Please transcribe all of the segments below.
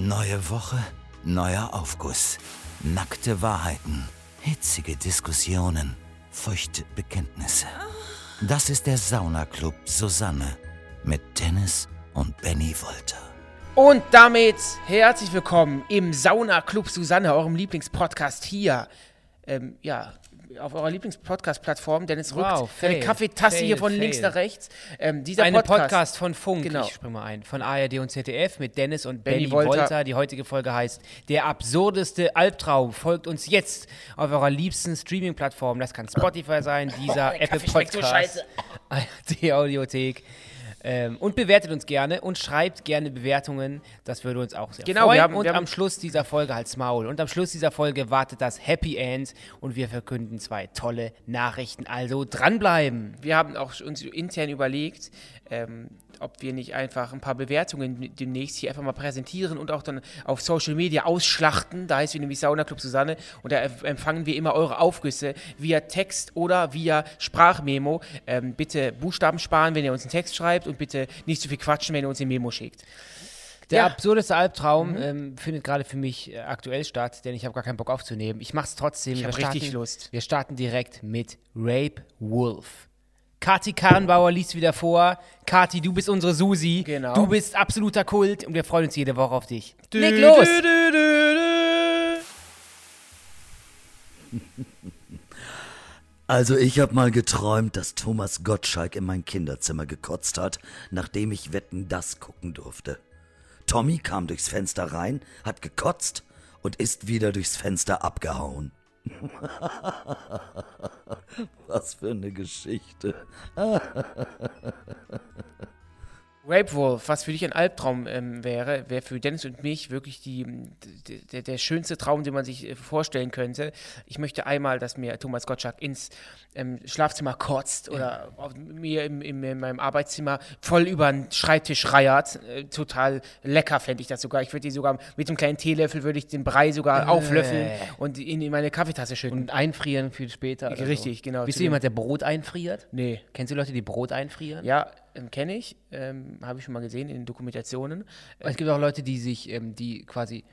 Neue Woche, neuer Aufguss. Nackte Wahrheiten, hitzige Diskussionen, feuchte Bekenntnisse. Das ist der Saunaclub Susanne mit Dennis und Benny Wolter. Und damit herzlich willkommen im Sauna Club Susanne, eurem Lieblingspodcast hier. Ähm, ja, auf eurer Lieblingspodcast-Plattform, denn es Wow, rückt fail, Kaffeetasse hier fail, von fail. links nach rechts. Ähm, dieser Eine Podcast, Podcast, von Funk, Genau. ich spring mal ein, von ARD und ZDF mit Dennis und Benny Wolter. Wolter. Die heutige Folge heißt Der absurdeste Albtraum. Folgt uns jetzt auf eurer liebsten Streaming-Plattform. Das kann Spotify sein, dieser der Apple schmeckt so Podcast, die Audiothek. Ähm, und bewertet uns gerne und schreibt gerne Bewertungen. Das würde uns auch sehr Genau, freuen. wir haben- und wir haben- am Schluss dieser Folge halt's Maul. Und am Schluss dieser Folge wartet das Happy End und wir verkünden zwei tolle Nachrichten. Also dranbleiben. wir haben auch uns intern überlegt, ähm, ob wir nicht einfach ein paar Bewertungen demnächst hier einfach mal präsentieren und auch dann auf Social Media ausschlachten. Da heißt wir nämlich Sauna Club Susanne und da empf- empfangen wir immer eure Aufgüsse via Text oder via Sprachmemo. Ähm, bitte Buchstaben sparen, wenn ihr uns einen Text schreibt und bitte nicht zu viel quatschen, wenn ihr uns eine Memo schickt. Der Ja. Mhm. absurdeste Albtraum ähm, findet gerade für mich äh, aktuell statt, denn ich habe gar keinen Bock aufzunehmen. Ich mache es trotzdem. Ich Wir hab richtig starten- Lust. Wir starten direkt mit Rape Wolf. Kati Karrenbauer liest wieder vor. Kati, du bist unsere Susi. Genau. Du bist absoluter Kult und wir freuen uns jede Woche auf dich. Leg los! Also ich habe mal geträumt, dass Thomas Gottschalk in mein Kinderzimmer gekotzt hat, nachdem ich Wetten das gucken durfte. Tommy kam durchs Fenster rein, hat gekotzt und ist wieder durchs Fenster abgehauen. Was für eine Geschichte. Rape Wolf, was für dich ein Albtraum ähm, wäre, wäre für Dennis und mich wirklich die, der, der schönste Traum, den man sich äh, vorstellen könnte. Ich möchte einmal, dass mir Thomas Gottschalk ins ähm, Schlafzimmer kotzt oder auf, mir im, im, in meinem Arbeitszimmer voll über den Schreibtisch reiert. Äh, total lecker fände ich das sogar. Ich würde die sogar mit einem kleinen Teelöffel würde ich den Brei sogar auflöffeln und ihn in meine Kaffeetasse schütten. Und einfrieren für später. Richtig, so. genau. Bist du jemand, der Brot einfriert? nee. Kennst du Leute, die Brot einfrieren? Ja, ähm, kenne ich. Ähm, Habe ich schon mal gesehen in Dokumentationen. Es gibt auch Leute, die sich, ähm, die quasi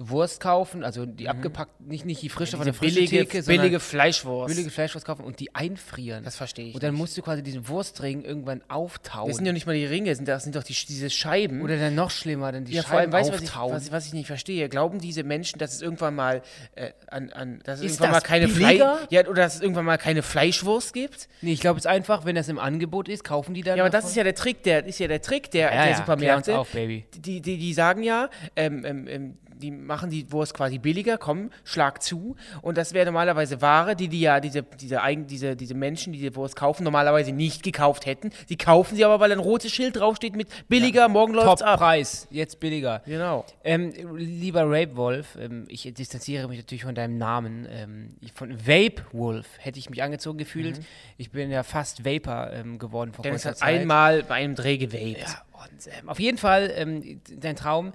Wurst kaufen, also die abgepackt, nicht, nicht die frische von der Mhm. Diese billige, billige, Theke, billige Fleischwurst. billige Fleischwurst kaufen und die einfrieren. Das verstehe ich Und dann nicht. musst du quasi diesen Wurstring irgendwann auftauen. Das sind ja nicht mal die Ringe, sind- das sind doch die, diese Scheiben. Oder dann noch schlimmer, dann die ja, vor allem, Scheiben weißt was ich, was, ich- was ich nicht verstehe? Glauben diese Menschen, dass es irgendwann mal äh, an, an dass es Ist irgendwann mal das keine billiger? Fleisch, ja, oder dass es irgendwann mal keine Fleischwurst gibt? nee, ich glaube, es einfach, wenn das im Angebot ist, kaufen die dann Ja, aber das davon. ist ja der Trick, der ist ja der Trick der, ja, der ja, Supermärkte. uns auf, Baby. Die, die, die sagen ja, ähm, ähm, ähm, die machen die Wurst quasi billiger, komm, schlag zu. Und das wäre normalerweise Ware, die die ja, diese, diese, diese, diese Menschen, die die Wurst kaufen, normalerweise nicht gekauft hätten. Die kaufen sie aber, weil ein rotes Schild draufsteht mit billiger, morgen läuft's ab. Top-Preis, jetzt billiger. Genau. Ähm, lieber Rape Wolf, ähm, ich distanziere mich natürlich von deinem Namen. Ähm, von Vape Wolf hätte ich mich angezogen gefühlt. Ich bin ja fast Vapor ähm, geworden vor Dennis kurzer hat Zeit. einmal bei einem Dreh gewaved. Ja, und auf jeden Fall ähm, dein Traum.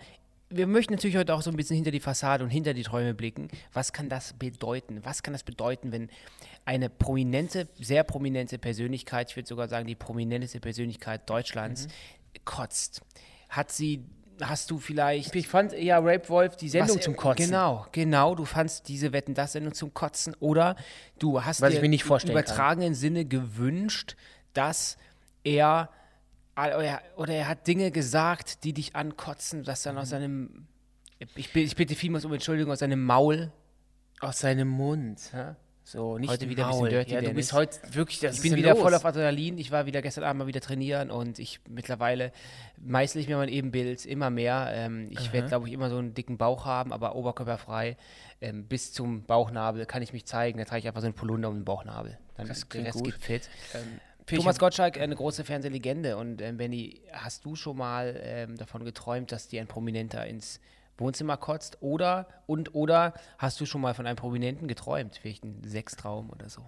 Wir möchten natürlich heute auch so ein bisschen hinter die Fassade und hinter die Träume blicken. Was kann das bedeuten? Was kann das bedeuten, wenn eine prominente, sehr prominente Persönlichkeit, ich würde sogar sagen die prominenteste Persönlichkeit Deutschlands, kotzt? Hat sie, hast du vielleicht Ich fand ja Rape Wolf die Sendung was- zum Kotzen. Genau, genau. Du fandst diese Wetten das Sendung zum Kotzen oder du hast Was dir im kann. übertragenen Sinne gewünscht, dass er oder er, oder er hat Dinge gesagt, die dich ankotzen, dass dann aus seinem ich, ich bitte vielmals um Entschuldigung aus seinem Maul. Aus seinem Mund. hä? So, nicht Heute wieder ein bisschen Maul. dirty, Ja, du bist heute wirklich, das Ich bin wieder los? voll auf Adrenalin. Ich war wieder gestern Abend mal wieder trainieren und ich mittlerweile meißle ich mir mein Ebenbild immer mehr. Ähm, ich werde, glaube ich, immer so einen dicken Bauch haben, aber oberkörperfrei. Ähm, bis zum Bauchnabel kann ich mich zeigen. Da trage ich einfach so einen Polunder um den Bauchnabel. Dann Das klingt gut. fit. Finde Thomas Gottschalk, eine große Fernsehlegende. Und ähm, Benny, hast du schon mal ähm, davon geträumt, dass dir ein Prominenter ins Wohnzimmer kotzt? Oder und oder hast du schon mal von einem Prominenten geträumt? Vielleicht ein Sextraum oder so?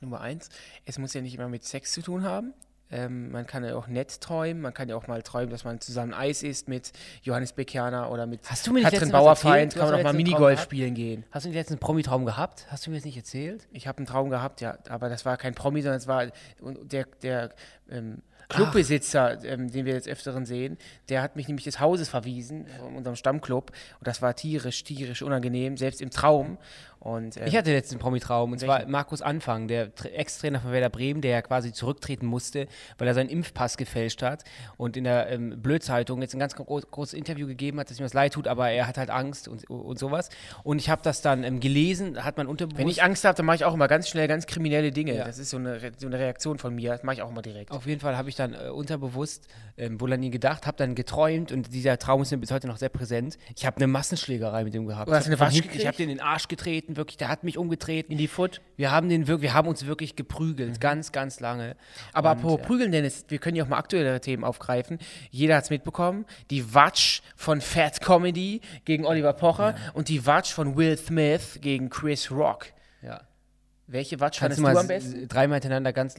Nummer eins, es muss ja nicht immer mit Sex zu tun haben. Ähm, man kann ja auch nett träumen. Man kann ja auch mal träumen, dass man zusammen Eis isst mit Johannes Bekerner oder mit Hast du mir Katrin Bauerfeind. Kann man auch mal Minigolf spielen gehen. Hast du jetzt einen Promi-Traum gehabt? Hast du mir das nicht erzählt? Ich habe einen Traum gehabt, ja, aber das war kein Promi, sondern es war der, der ähm, Clubbesitzer, ähm, den wir jetzt öfteren sehen, der hat mich nämlich des Hauses verwiesen, von unserem Stammclub. Und das war tierisch, tierisch unangenehm, selbst im Traum. Und, äh, Ich hatte letzten Promi-Traum, und zwar Markus Anfang, der Tra- Ex-Trainer von Werder Bremen, der ja quasi zurücktreten musste, weil er seinen Impfpass gefälscht hat und in der ähm, Blödzeitung jetzt ein ganz gro großes Interview gegeben hat, dass ihm das leid tut, aber er hat halt Angst und, und sowas. Und ich habe das dann ähm, gelesen, hat man unterbewusst... wenn ich Angst habe, dann mache ich auch immer ganz schnell ganz kriminelle Dinge. Ja. Das ist so eine, Re so eine Reaktion von mir. Das mache ich auch immer direkt. Auf jeden Fall habe ich dann äh, unterbewusst ähm, wohl an ihn gedacht, habe dann geträumt und dieser Traum ist mir bis heute noch sehr präsent. Ich habe eine Massenschlägerei mit ihm gehabt. Du hast Ich eine hab Wasch? Ich habe den in den Arsch getreten, wirklich. Der hat mich umgetreten. In die Foot. Wir haben den wirklich, wir haben uns wirklich geprügelt, ganz, ganz lange. Aber Und, apropos äh, Prügeln, Dennis, wir können ja auch mal aktuellere Themen aufgreifen. Jeder hat es mitbekommen. Die Watch von Fat Comedy gegen Oliver Pocher und die Watch von Will Smith gegen Chris Rock. Ja. Welche Kannst fandest du du, am besten? dreimal hintereinander ganz,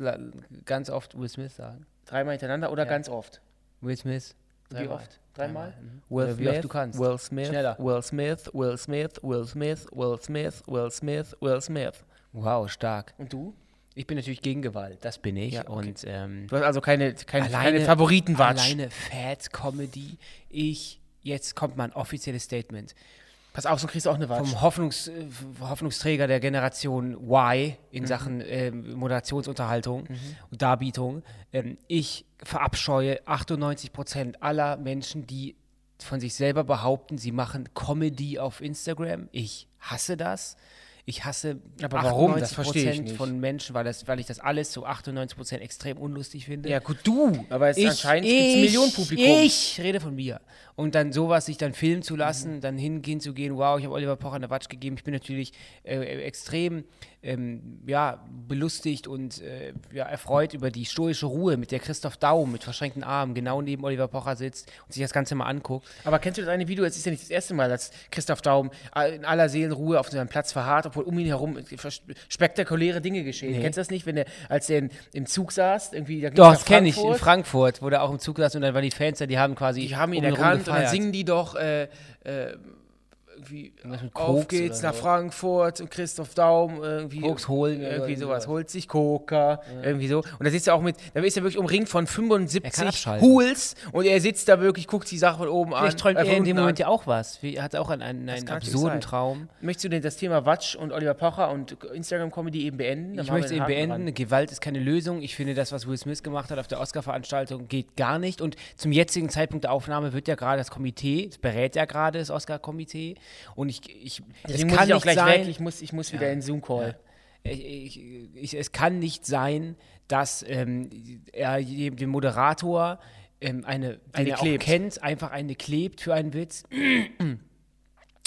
ganz oft Will Smith sagen? Dreimal hintereinander oder ganz oft? Will Smith. Wie oft? Dreimal? mhm. Will Oder wie oft du kannst. Will Smith, Schneller. Will Smith, Will Smith, Will Smith, Will Smith, Will Smith, Will Smith. Wow, stark. Und du? Ich bin natürlich gegen Gewalt, das bin ich. Ja, okay. Und ähm, Du hast also keine, keine, alleine, keine Favoritenwatch. Alleine Fat Comedy. Ich, jetzt kommt mal ein offizielles Statement. Pass auf, sonst kriegst du auch eine Watch. vom Hoffnungs, äh, Hoffnungsträger der Generation Y Mhm. in Sachen ähm, Moderationsunterhaltung und Darbietung. Ähm, ich verabscheue 98 Prozent aller Menschen, die von sich selber behaupten, sie machen Comedy auf Instagram. Ich hasse das. Ich hasse Aber warum? Das verstehe ich 98% nicht. von Menschen, weil, das, weil ich das alles zu 98 Prozent extrem unlustig finde. ja, gut, du. Aber es Ich, anscheinend gibt es Millionenpublikum. Ich rede von mir. Und dann sowas sich dann filmen zu lassen, dann hingehen zu gehen, wow, ich habe Oliver Pocher eine Watsch gegeben. Ich bin natürlich äh, äh, extrem ähm, ja, belustigt und äh, ja, erfreut über die stoische Ruhe, mit der Christoph Daum mit verschränkten Armen genau neben Oliver Pocher sitzt und sich das Ganze mal anguckt. Aber kennst du das eine Video? Es ist ja nicht das erste Mal, dass Christoph Daum in aller Seelenruhe auf seinem Platz verharrt, obwohl um ihn herum spektakuläre Dinge geschehen. Kennst du das nicht, wenn er, als er in, im Zug saß, irgendwie da Doch, das kenne ich in Frankfurt, wo der auch im Zug saß und dann waren die Fans da, die haben quasi. Die haben ihn um erkannt und dann singen die doch äh, äh, irgendwie mit auf geht's nach so. Frankfurt und Christoph Daum irgendwie Koks holen irgendwie sowas holt sich Coca irgendwie so und da sitzt er auch mit da ist er wirklich umringt von Er kann 75 abschalten. Hools und er sitzt da wirklich guckt die Sache von oben an Vielleicht träumt äh, von er in dem an. Moment ja auch was. Er hat auch einen, einen, einen absurden. Traum. Möchtest du denn das Thema Watch und Oliver Pocher und Instagram-Comedy eben beenden? Dann Ich möchte eben beenden. dran. Gewalt ist keine Lösung. Ich finde, das, was Will Smith gemacht hat auf der Oscar-Veranstaltung, geht gar nicht. Und zum jetzigen Zeitpunkt der Aufnahme wird ja gerade das Komitee, es berät ja gerade das Oscar-Komitee. Und ich, ich Deswegen es muss ich auch gleich sein, weg. Ich muss, ich muss wieder in Zoom-Call. ich, ich, ich, es kann nicht sein, dass ähm, er dem Moderator ähm, eine, den Eine er auch klebt. kennt, einfach eine klebt für einen Witz.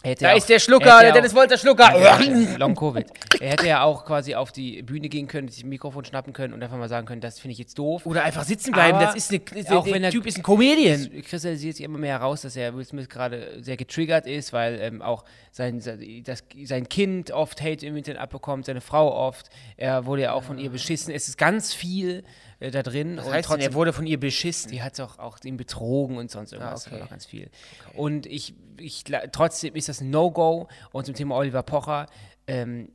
Hätte Da ist auch- der Schlucker, er der Dennis Wolter Schlucker. Long Covid. Er hätte ja auch quasi auf die Bühne gehen können, sich ein Mikrofon schnappen können und einfach mal sagen können, das finde ich jetzt doof. Oder einfach sitzen bleiben. Aber das ist eine, ist auch der wenn er- Typ ist ein Comedian. Kristallisiert sich immer mehr heraus, dass er Will Smith gerade sehr getriggert ist, weil ähm, auch sein, sein- das, sein Kind oft Hate im Internet abbekommt, seine Frau oft. Er wurde ja auch von ihr beschissen. Es ist ganz viel äh, da drin. Das und heißt, denn, trotzdem, er wurde von ihr beschissen. die hat auch, auch ihn betrogen und sonst irgendwas. Ah, okay. ganz viel. Und ich, ich, trotzdem ist das ein No-Go. Und zum Thema Oliver Pocher, ähm,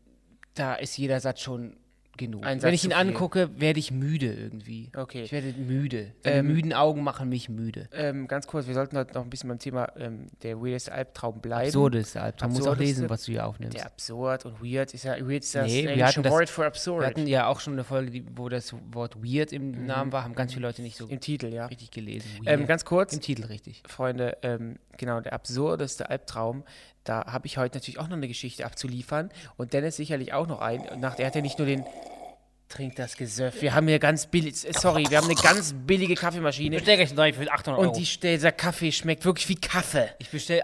da ist jeder Satz schon genug. Ein Wenn ich ihn angucke, werde ich müde irgendwie. Okay. Ich werde müde. Ähm, müden Augen machen mich müde. Ähm, ganz kurz, wir sollten heute noch ein bisschen beim Thema ähm, der weirdeste Albtraum bleiben. Absurdes Albtraum. Man muss auch lesen, was du hier aufnimmst. Der absurd und weird ist ja weird ist das Nee, wir hatten das- Wort für Wir absurd. hatten ja auch schon eine Folge, die, wo das Wort weird im Namen war, haben ganz viele Leute nicht so Im Titel, ja. richtig gelesen. Ähm, ganz kurz, Im Titel richtig. Freunde, ähm, genau, der absurdeste Albtraum. Da habe ich heute natürlich auch noch eine Geschichte abzuliefern. Und Dennis sicherlich auch noch einen. Nach, er hat ja nicht nur den. Trink das Gesöff. Wir haben hier ganz billig. äh, Sorry, wir haben eine ganz billige Kaffeemaschine. Bestell gleich neu für 800 Euro. Und die, dieser Kaffee schmeckt wirklich wie Kaffee. ich bestelle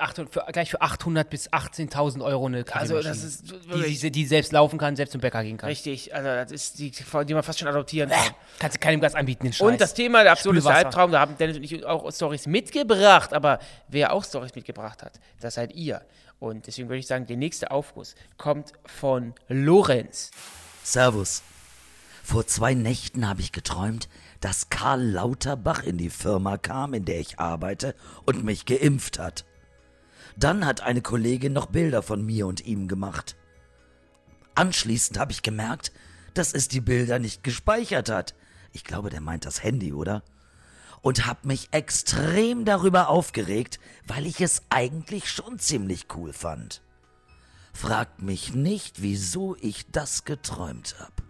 gleich für 800 bis 18.000 Euro eine Also, Kaffeemaschine. das ist die, die, die selbst laufen kann, selbst zum Bäcker gehen kann. richtig. Also, das ist die, die man fast schon adoptieren kann. Kannst du keinem Gast anbieten, den Scheiß. Und das Thema der Spülwasser. Albtraum, da haben Dennis und ich auch Stories mitgebracht, aber wer auch Stories mitgebracht hat, das seid ihr. Und deswegen würde ich sagen, der nächste Aufguss kommt von Lorenz. Servus. Vor zwei Nächten habe ich geträumt, dass Karl Lauterbach in die Firma kam, in der ich arbeite, und mich geimpft hat. Dann hat eine Kollegin noch Bilder von mir und ihm gemacht. Anschließend habe ich gemerkt, dass es die Bilder nicht gespeichert hat. Ich glaube, der meint das Handy, oder? Und hab mich extrem darüber aufgeregt, weil ich es eigentlich schon ziemlich cool fand. Fragt mich nicht, wieso ich das geträumt hab.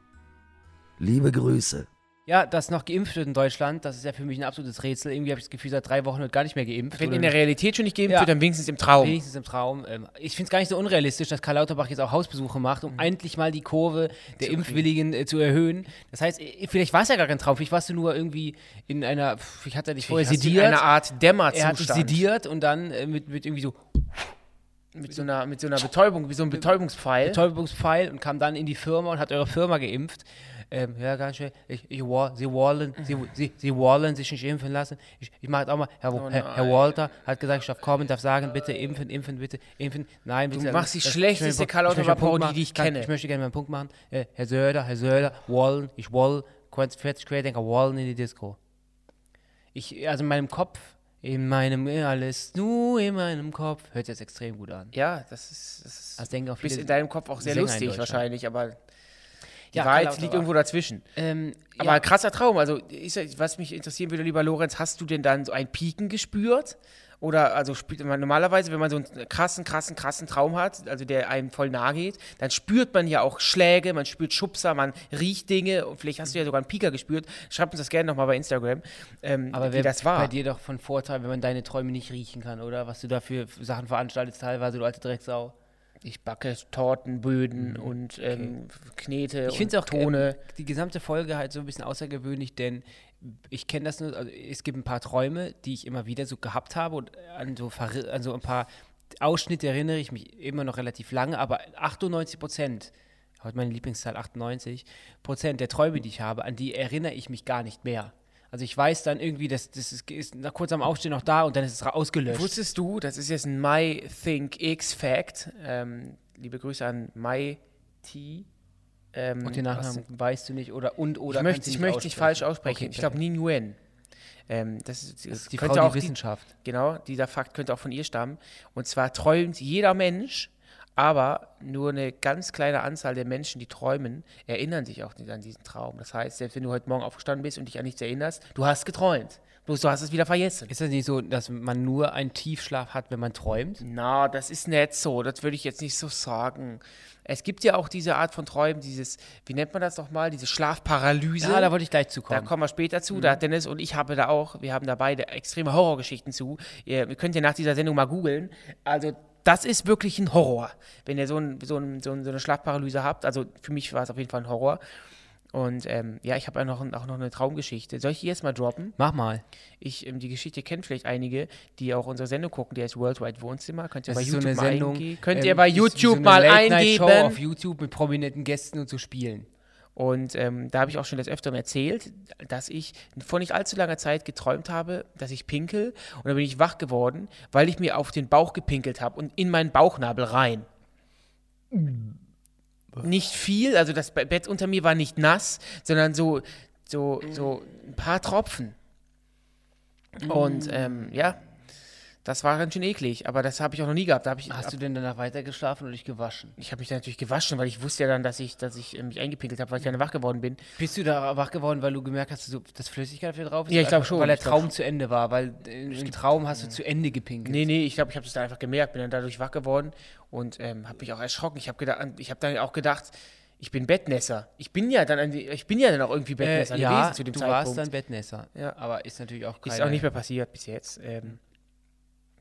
Liebe Grüße. Ja, das noch geimpft wird in Deutschland, das ist ja für mich ein absolutes Rätsel. Irgendwie habe ich das Gefühl, seit drei Wochen wird gar nicht mehr geimpft. Wenn in der Realität schon nicht geimpft Ja. wird, dann wenigstens im Traum. Wenigstens im Traum. Ähm, ich finde es gar nicht so unrealistisch, dass Karl Lauterbach jetzt auch Hausbesuche macht, um endlich mal die Kurve der Impfwilligen äh, zu erhöhen. Das heißt, äh, vielleicht war es ja gar kein Traum, vielleicht warst du nur irgendwie in einer, ich hatte dich vorher du in sediert. einer Art er hat dich Dämmerzustand. sediert und dann äh, mit, mit irgendwie so Mit so einer, mit so einer Betäubung, wie so ein Betäubungspfeil. Betäubungspfeil und kam dann in die Firma und hat eure Firma geimpft. Ähm, ja, ganz schön. Ich, ich, sie, wollen, sie, sie, sie wollen sich nicht impfen lassen. Ich, ich mache auch mal. Herr, Oh Herr, Herr Walter hat gesagt, ich darf kommen, darf sagen, bitte impfen, impfen, bitte impfen. Nein, bitte. machst die Das- schlechteste Karl machen. die ich kenne. Ich möchte gerne mal einen Punkt machen. Äh, Herr Söder, Herr Söder, wollen, ich will, 40 Querdenker wollen in die Disco. Ich, also in meinem Kopf, in meinem, alles nur in meinem Kopf, hört sich jetzt extrem gut an. Ja, das ist, das ist Das denken auch bis viele in deinem Kopf auch sehr Sänger lustig wahrscheinlich, aber Ja, Wahrheit liegt irgendwo dazwischen. Ähm, Aber ja. krasser Traum. Also, ja- was mich interessieren würde, lieber Lorenz, hast du denn dann so ein Pieken gespürt? Oder, also, spielt man normalerweise, wenn man so einen krassen, krassen, krassen Traum hat, also der einem voll nahe geht, dann spürt man ja auch Schläge, man spürt Schubser, man riecht Dinge und vielleicht hast du ja sogar einen Pieker gespürt. Schreib uns das gerne nochmal bei Instagram, ähm, Aber wie wäre das war. bei dir doch von Vorteil, wenn man deine Träume nicht riechen kann, oder? Was du da für Sachen veranstaltest, teilweise, du alte Drecksau. Ich backe Torten, Böden und ähm, Knete Mhm. Ich finde und es auch Tone. ähm, die gesamte Folge halt so ein bisschen außergewöhnlich, denn ich kenne das nur, also es gibt ein paar Träume, die ich immer wieder so gehabt habe und an so, an so ein paar Ausschnitte erinnere ich mich immer noch relativ lange, aber 98 Prozent, heute meine Lieblingszahl 98 Prozent der Träume, die ich habe, an die erinnere ich mich gar nicht mehr. Also ich weiß dann irgendwie, dass das ist, ist nach kurz am Aufstehen noch da und dann ist es ausgelöscht. Wusstest du, das ist jetzt ein My Think X Fact. Ähm, liebe Grüße an My T. Ähm, und den Nachnamen weißt du nicht oder und oder ich möchte, ich möchte nicht falsch aussprechen. Okay, ich glaube Nin Yuen. Ähm, das ist, Das ist die Frau die Wissenschaft. Genau, dieser Fakt könnte auch von ihr stammen. Und zwar träumt jeder Mensch, aber nur eine ganz kleine Anzahl der Menschen, die träumen, erinnern sich auch nicht an diesen Traum. Das heißt, selbst wenn du heute Morgen aufgestanden bist und dich an nichts erinnerst, du hast geträumt. Bloß du hast es wieder vergessen. Ist das nicht so, dass man nur einen Tiefschlaf hat, wenn man träumt? Na, das ist nicht so. Das würde ich jetzt nicht so sagen. Es gibt ja auch diese Art von Träumen, dieses, wie nennt man das nochmal, diese Schlafparalyse. Ja, da wollte ich gleich zu Da kommen. wir später zu. Da hat Dennis und ich habe da auch, wir haben da beide extreme Horrorgeschichten zu. Ihr könnt ja nach dieser Sendung mal googeln. Also, das ist wirklich ein Horror, wenn ihr so, ein, so, ein, so, ein, so eine Schlafparalyse habt. Also, für mich war es auf jeden Fall ein Horror. Und ähm, ja, ich habe ja noch, auch noch eine Traumgeschichte. Soll ich die jetzt mal droppen? Mach mal. Ich, ähm, die Geschichte kennen vielleicht einige, die auch unsere Sendung gucken, die heißt Worldwide Wohnzimmer. Könnt ihr Das bei so YouTube eine mal Sendung. eingehen. Könnt ähm, ihr bei YouTube so eine mal eingeben. auf YouTube mit prominenten Gästen und so Spielen. Und ähm, da habe ich auch schon des Öfteren erzählt, dass ich vor nicht allzu langer Zeit geträumt habe, dass ich pinkel. Und dann bin ich wach geworden, weil ich mir auf den Bauch gepinkelt habe und in meinen Bauchnabel rein. Nicht viel, also das Be- Bett unter mir war nicht nass, sondern so, so, so ein paar Tropfen. Und ähm, ja, das war ganz schön eklig, aber das habe ich auch noch nie gehabt. Ich, Hast du denn danach weitergeschlafen oder dich gewaschen? ich habe mich dann natürlich gewaschen, weil ich wusste ja dann, dass ich, dass ich äh, mich eingepinkelt habe, weil ich dann wach geworden bin. Bist du da wach geworden, weil du gemerkt hast, dass Flüssigkeit dafür drauf ist? Ja, ich Oder glaub einfach, schon, Weil der Traum zu Ende war, weil äh, im Traum hast du zu Ende gepinkelt. Nee, nee, ich glaube, ich habe das dann einfach gemerkt, bin dann dadurch wach geworden und ähm, habe mich auch erschrocken. Ich habe gedacht, ich habe dann auch gedacht, ich bin Bettnässer. Ich bin ja dann, die, ich bin ja dann auch irgendwie Äh, Bettnässer ja, gewesen zu dem du Zeitpunkt. warst dann Bettnässer. Ja. Aber ist natürlich auch keine... Ist auch nicht mehr passiert bis jetzt. Ähm,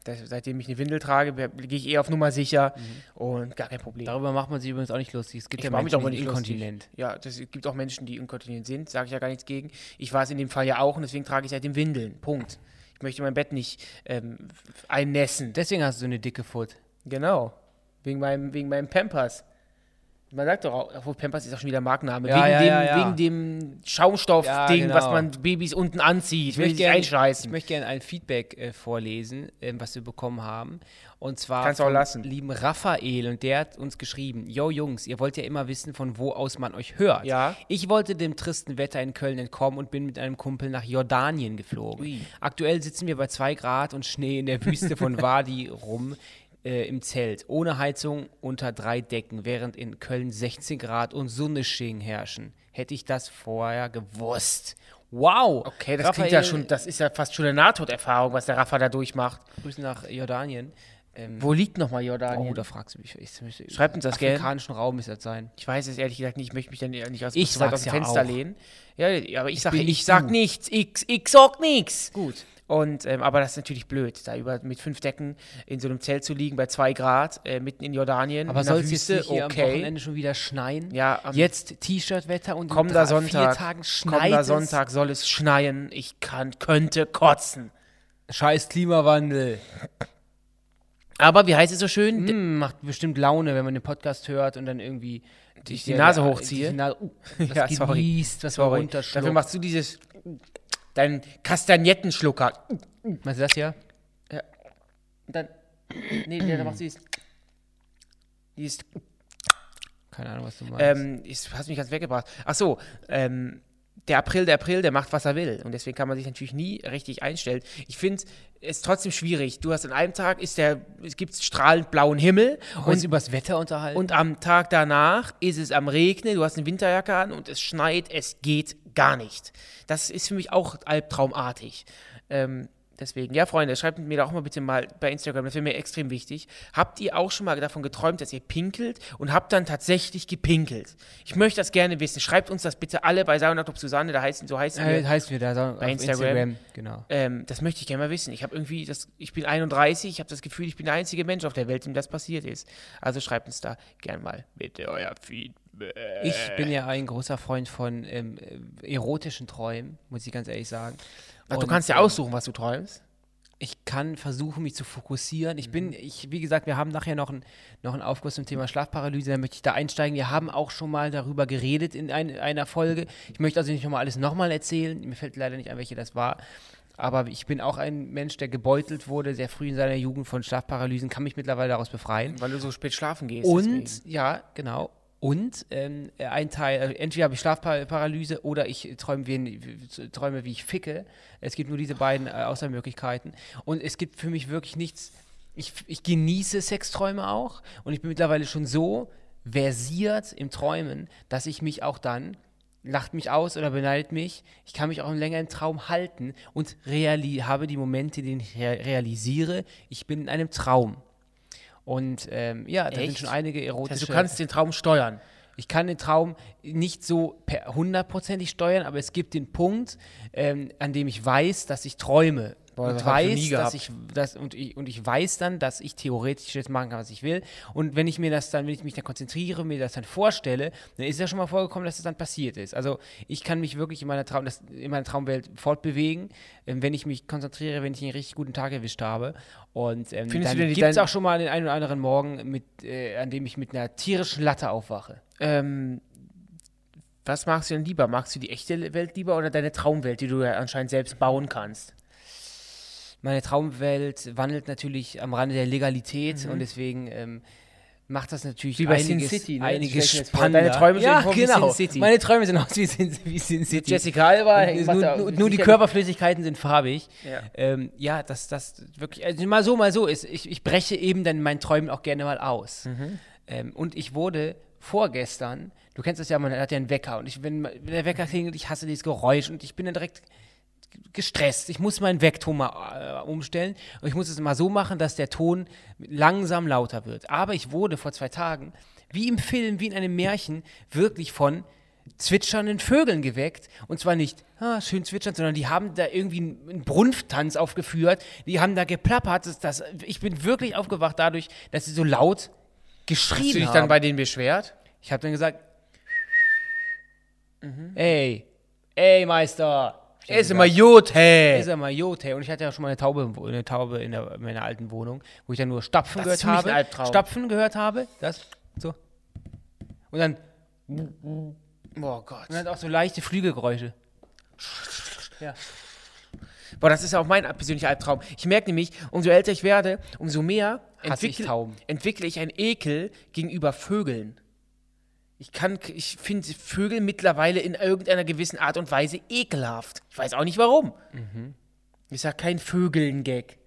das, seitdem ich eine Windel trage, gehe ich eher auf Nummer sicher und gar kein Problem. Darüber macht man sich übrigens auch nicht lustig. Es gibt Ich ja Menschen, die inkontinent. Ja, das es gibt auch Menschen, die inkontinent sind, sage ich ja gar nichts gegen. Ich war es in dem Fall ja auch und deswegen trage ich seitdem Windeln. Punkt. Ich möchte mein Bett nicht ähm, einnässen. Deswegen hast du so eine dicke Foot. Genau. Wegen meinem, wegen meinem Pampers. Man sagt doch auch, obwohl Pampers ist auch schon wieder Markenname. Ja, wegen, ja, dem, ja, wegen dem Schaumstoff-Ding, genau. was man Babys unten anzieht. Ich möchte sich gern- einscheißen. Ich möchte gerne ein Feedback äh, vorlesen, ähm, was wir bekommen haben. Und zwar Kannst vom lassen. lieben Raphael. Und der hat uns geschrieben: Yo, Jungs, ihr wollt ja immer wissen, von wo aus man euch hört. Ja. Ich wollte dem tristen Wetter in Köln entkommen und bin mit einem Kumpel nach Jordanien geflogen. Ui. Aktuell sitzen wir bei 2 Grad und Schnee in der Wüste von Wadi rum. Äh, Im Zelt, ohne Heizung, unter drei Decken, während in Köln 16 Grad und Sonnesching herrschen. Hätte ich das vorher gewusst. Wow. Okay, das klingt ja schon, das ist ja fast schon eine Nahtoderfahrung, was der Rafa da durchmacht. Grüße nach Jordanien. Ähm, Wo liegt nochmal Jordanien? oh, da fragst du mich. Ich, ich, Schreibt uns das gerne. afrikanischen Raum ist das sein. Ich weiß es ehrlich gesagt nicht, ich möchte mich dann nicht aus, Ich aus dem ja Fenster auch. lehnen. Ja, aber ich sage, bin ich sag nichts. Ich, ich sag nichts. Gut. Und, ähm, aber das ist natürlich blöd, da über mit fünf Decken in so einem Zelt zu liegen bei zwei Grad, äh, mitten in Jordanien. Aber in soll es jetzt nicht hier am okay. Wochenende schon wieder schneien? Ja, am Jetzt T-Shirt-Wetter und in kommender drei- Sonntag, vier Tagen schneit kommender. Sonntag soll es schneien. Ich kann, könnte kotzen. Scheiß Klimawandel. Aber wie heißt es so schön? Hm, macht bestimmt Laune, wenn man den Podcast hört und dann irgendwie Die- die Nase die Nase, uh, das Ja, sorry. genießt, was Sorry. Dafür machst du dieses, deinen Kastagnettenschlucker. Meinst du das hier? Und dann, nee, dann machst du dieses, dieses Keine Ahnung, was du meinst. Ähm, ich hast mich ganz weggebracht. Ach so, ähm, der April, der April, der macht, was er will. Und deswegen kann man sich natürlich nie richtig einstellen. Ich finde es trotzdem schwierig. Du hast an einem Tag, ist der, es gibt strahlend blauen Himmel uns und, übers Wetter unterhalten. und am Tag danach ist es am Regnen, du hast eine Winterjacke an und es schneit, es geht gar nicht. Das ist für mich auch albtraumartig. Ähm, Deswegen, ja, Freunde, schreibt mir da auch mal bitte mal bei Instagram, das wäre mir extrem wichtig. Habt ihr auch schon mal davon geträumt, dass ihr pinkelt und habt dann tatsächlich gepinkelt? Ich möchte das gerne wissen. Schreibt uns das bitte alle bei Sauna Top Susanne, da heißen, so heißen äh, wir. heißt wir da so Bei auf Instagram. Genau. Ähm, das möchte ich gerne mal wissen. Ich habe irgendwie, das, ich bin 31, ich habe das Gefühl, ich bin der einzige Mensch auf der Welt, dem das passiert ist. Also schreibt uns da gerne mal bitte euer Feedback. Ich bin ja ein großer Freund von ähm, äh, erotischen Träumen, muss ich ganz ehrlich sagen. Ach, du kannst ja ähm, aussuchen, was du träumst. ich kann versuchen, mich zu fokussieren. Ich Mhm. bin, ich, wie gesagt, wir haben nachher noch, ein, noch einen Aufguss zum Thema Schlafparalyse, da möchte ich da einsteigen. Wir haben auch schon mal darüber geredet in ein, einer Folge. Ich möchte also nicht nochmal alles nochmal erzählen. Mir fällt leider nicht ein, welche das war. Aber ich bin auch ein Mensch, der gebeutelt wurde, sehr früh in seiner Jugend von Schlafparalysen, kann mich mittlerweile daraus befreien. Weil du so spät schlafen gehst. Und, deswegen. ja, genau. Und ähm, ein Teil, äh, entweder habe ich Schlafparalyse oder ich träume wie, träume, wie ich ficke. Es gibt nur diese beiden äh, Auswahlmöglichkeiten. Und es gibt für mich wirklich nichts. Ich, ich genieße Sexträume auch. Und ich bin mittlerweile schon so versiert im Träumen, dass ich mich auch dann lacht mich aus oder beneidet mich. Ich kann mich auch länger im Traum halten und habe die Momente, in denen ich rea- realisiere, ich bin in einem Traum. Und ähm, ja, da sind Echt? schon einige Das erotische. heißt, du kannst den Traum steuern. ich kann den Traum nicht so hundertprozentig steuern, aber es gibt den Punkt, ähm, an dem ich weiß, dass ich träume. Boah, und weiß, dass ich, das, und, ich, und ich weiß dann, dass ich theoretisch jetzt machen kann, was ich will. Und wenn ich mir das dann, wenn ich mich dann konzentriere, mir das dann vorstelle, dann ist ja schon mal vorgekommen, dass das dann passiert ist. Also ich kann mich wirklich in meiner, Traum, das, in meiner Traumwelt fortbewegen, ähm, wenn ich mich konzentriere, wenn ich einen richtig guten Tag erwischt habe. Und ähm, Findest dann gibt es auch schon mal den einen oder anderen Morgen, mit, äh, an dem ich mit einer tierischen Latte aufwache. Ähm, was magst du denn lieber? Magst du die echte Welt lieber oder deine Traumwelt, die du ja anscheinend selbst bauen kannst? Meine Traumwelt wandelt natürlich am Rande der Legalität und deswegen ähm, macht das natürlich Mhm. Wie bei Sin einiges, City, ne? einiges spannender. Deine Träume sehen ja, vor wie genau. Sin City. Meine Träume sind aus wie Sin, wie Sin City. Jessica Alba, nur, nur, nur die Körperflüssigkeiten sind farbig. Ja. Ähm, ja, das, das wirklich, also mal so, mal so ist. Ich, ich breche eben dann in meinen Träumen auch gerne mal aus. Mhm. Ähm, und ich wurde vorgestern, du kennst das ja, man hat ja einen Wecker und ich, wenn, wenn der Wecker klingelt, ich hasse dieses Geräusch und ich bin dann direkt gestresst. Ich muss meinen Weckton mal äh, umstellen und ich muss es mal so machen, dass der Ton langsam lauter wird. Aber ich wurde vor zwei Tagen, wie im Film, wie in einem Märchen, wirklich von zwitschernden Vögeln geweckt. Und zwar nicht, ah, schön zwitschern, sondern die haben da irgendwie einen, Brunfttanz aufgeführt. Die haben da geplappert. Das, das, ich bin wirklich aufgewacht dadurch, dass sie so laut geschrien Hast du dich haben. dann bei denen beschwert? Ich habe dann gesagt, ey, ey Meister. Dann Ist immer gut, hey. Ist er mal Jote. Und ich hatte ja schon mal eine Taube, eine Taube in, der, in meiner alten Wohnung, wo ich dann nur Stapfen Das gehört habe. Albtraum. Stapfen gehört habe. Das, so. Und dann, Oh Gott. und dann auch so leichte Flügelgeräusche. Ja. Boah, das ist ja auch mein persönlicher Albtraum. Ich merke nämlich, umso älter ich werde, umso mehr entwickle, entwickle ich einen Ekel gegenüber Vögeln. Ich kann, ich finde Vögel mittlerweile in irgendeiner gewissen Art und Weise ekelhaft. Ich weiß auch nicht warum. Ist ja kein Vögeln-Gag.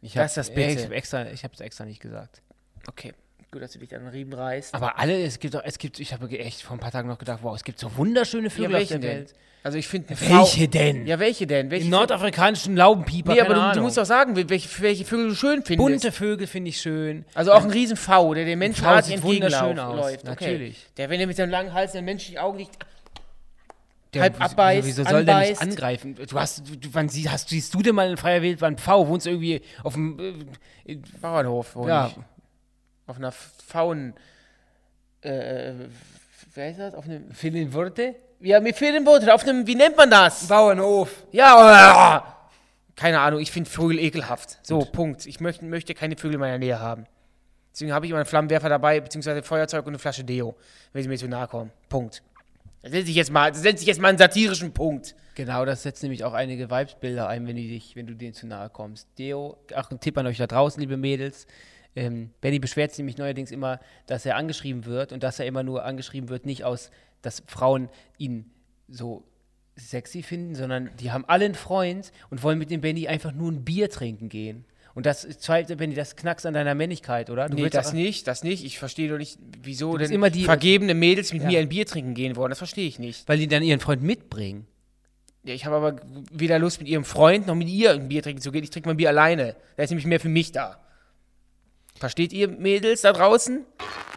Ich Lass das bitte. Ich habe extra, ich hab's extra nicht gesagt. Okay, gut, dass du dich an den Riemen reißt. Aber alle, es gibt doch, es gibt, ich habe echt vor ein paar Tagen noch gedacht, wow, es gibt so wunderschöne Vögel auf der? Welt. Also ich finde Welche denn? Ja, welche denn? Welche Im nordafrikanischen Laubenpieper, Nee, aber du, du musst auch sagen, welche, welche Vögel du schön findest. Bunte Vögel finde ich schön. Also auch ein riesen V, der den Menschen entgegenläuft. aus, natürlich. Der, wenn er mit seinem langen Hals in den menschlichen Augen liegt, Der, halb abbeißt, Wieso soll der nicht angreifen? Du hast, du, wann sie, hast, siehst du denn mal in freier Wildbahn V? Wohnst du irgendwie auf dem, äh, Bauernhof, ja, ich. Auf einer Faun... Äh, wer ist das? Auf einem... den Worte? Ja, mir fehlen Worte. Auf einem... Wie nennt man das? Bauernhof. Ja, äh, keine Ahnung, ich finde Vögel ekelhaft. So, Punkt. Ich möchte, möchte keine Vögel in meiner Nähe haben. Deswegen habe ich immer einen Flammenwerfer dabei, beziehungsweise Feuerzeug und eine Flasche Deo, wenn sie mir zu nahe kommen. Punkt. Das setze ich jetzt mal, das setze ich jetzt mal einen satirischen Punkt. Genau, das setzt nämlich auch einige Vibesbilder ein, wenn du, dich, wenn du denen zu nahe kommst. Deo, ach, ein Tipp an euch da draußen, liebe Mädels. Ähm, Benny beschwert sich nämlich neuerdings immer, dass er angeschrieben wird und dass er immer nur angeschrieben wird, nicht aus, dass Frauen ihn so sexy finden, sondern die haben alle einen Freund und wollen mit dem Benny einfach nur ein Bier trinken gehen. Und das zweite, Benny, das knackst an deiner Männlichkeit, oder? Du Nee, willst das nicht, das nicht. Ich verstehe doch nicht, wieso denn immer die- vergebene Mädels mit Ja. mir ein Bier trinken gehen wollen. Das verstehe ich nicht. Weil die dann ihren Freund mitbringen. Ja, ich habe aber weder Lust, mit ihrem Freund noch mit ihr ein Bier trinken zu gehen. Ich trinke mein Bier alleine. Da ist nämlich mehr für mich da. Versteht ihr Mädels da draußen?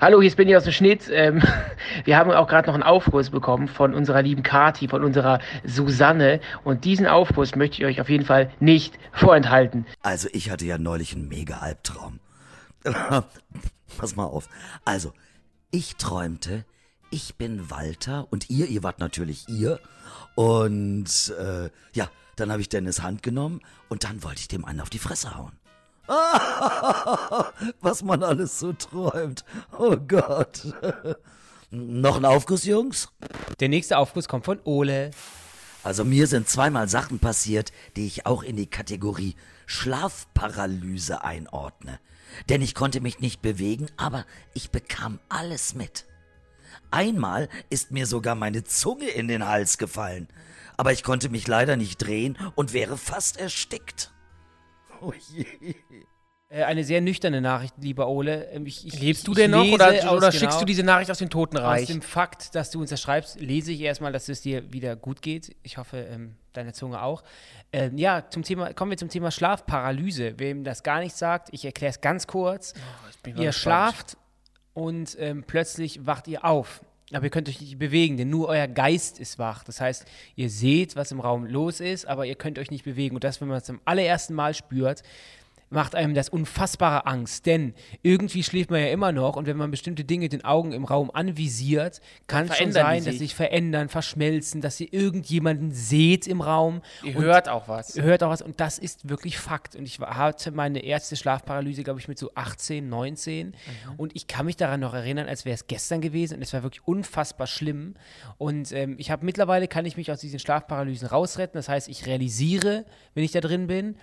Hallo, hier ist Benny aus dem Schnitt. Ähm, wir haben auch gerade noch einen Aufguss bekommen von unserer lieben Kati, von unserer Susanne. Und diesen Aufguss möchte ich euch auf jeden Fall nicht vorenthalten. Also ich hatte ja neulich einen mega Albtraum. Pass mal auf. Also, ich träumte, ich bin Walter und ihr, ihr wart natürlich ihr. Und äh, ja, dann habe ich Dennis Hand genommen und dann wollte ich dem einen auf die Fresse hauen. Was man alles so träumt. Oh Gott. Noch ein Aufguss, Jungs? Der nächste Aufguss kommt von Ole. Also mir sind zweimal Sachen passiert, die ich auch in die Kategorie Schlafparalyse einordne. Denn ich konnte mich nicht bewegen, aber ich bekam alles mit. Einmal ist mir sogar meine Zunge in den Hals gefallen, aber ich konnte mich leider nicht drehen und wäre fast erstickt. Oh je. Äh, eine sehr nüchterne Nachricht, lieber Ole. Ähm, Ich, ich, Lebst du denn noch oder, aus- oder genau, schickst du diese Nachricht aus dem Aus Totenreich? dem Fakt, dass du uns das schreibst, lese ich erstmal, dass es dir wieder gut geht. Ich hoffe, ähm, deine Zunge auch. Ähm, ja, zum Thema, kommen wir zum Thema Schlafparalyse. Wem das gar nicht sagt, ich erkläre es ganz kurz. mal ihr schlaft und ähm, plötzlich wacht ihr auf. Aber ihr könnt euch nicht bewegen, denn nur euer Geist ist wach. Das heißt, ihr seht, was im Raum los ist, aber ihr könnt euch nicht bewegen. Und das, wenn man es zum allerersten Mal spürt, macht einem das unfassbare Angst. Denn irgendwie schläft man ja immer noch und wenn man bestimmte Dinge den Augen im Raum anvisiert, kann es schon sein, dass sich. sich verändern, verschmelzen, dass ihr irgendjemanden seht im Raum. Ihr hört auch was. hört auch was und das ist wirklich Fakt. Und ich hatte meine erste Schlafparalyse, glaube ich, mit so 18, 19 und ich kann mich daran noch erinnern, als wäre es gestern gewesen und es war wirklich unfassbar schlimm. Und ähm, ich habe mittlerweile, kann ich mich aus diesen Schlafparalysen rausretten. Das heißt, ich realisiere, wenn ich da drin bin,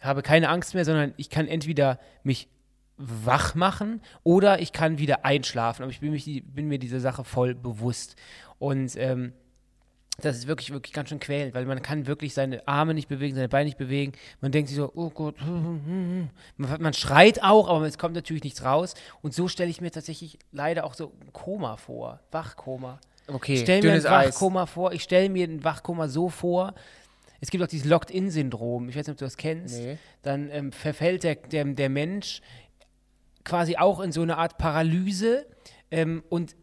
habe keine Angst mehr, sondern ich kann entweder mich wach machen oder ich kann wieder einschlafen. Aber ich bin, mich, bin mir dieser Sache voll bewusst. Und ähm, das ist wirklich, wirklich ganz schön quälend, weil man kann wirklich seine Arme nicht bewegen, seine Beine nicht bewegen. Man denkt sich so, oh Gott, man, man schreit auch, aber es kommt natürlich nichts raus. Und so stelle ich mir tatsächlich leider auch so ein Koma vor, Wachkoma. Okay, Ich stelle mir ein dünnes Eis. Wachkoma vor, ich stelle mir ein Wachkoma so vor, es gibt auch dieses Locked-In-Syndrom, ich weiß nicht, ob du das kennst. Nee. Dann ähm, verfällt der, der, der Mensch quasi auch in so eine Art Paralyse ähm, und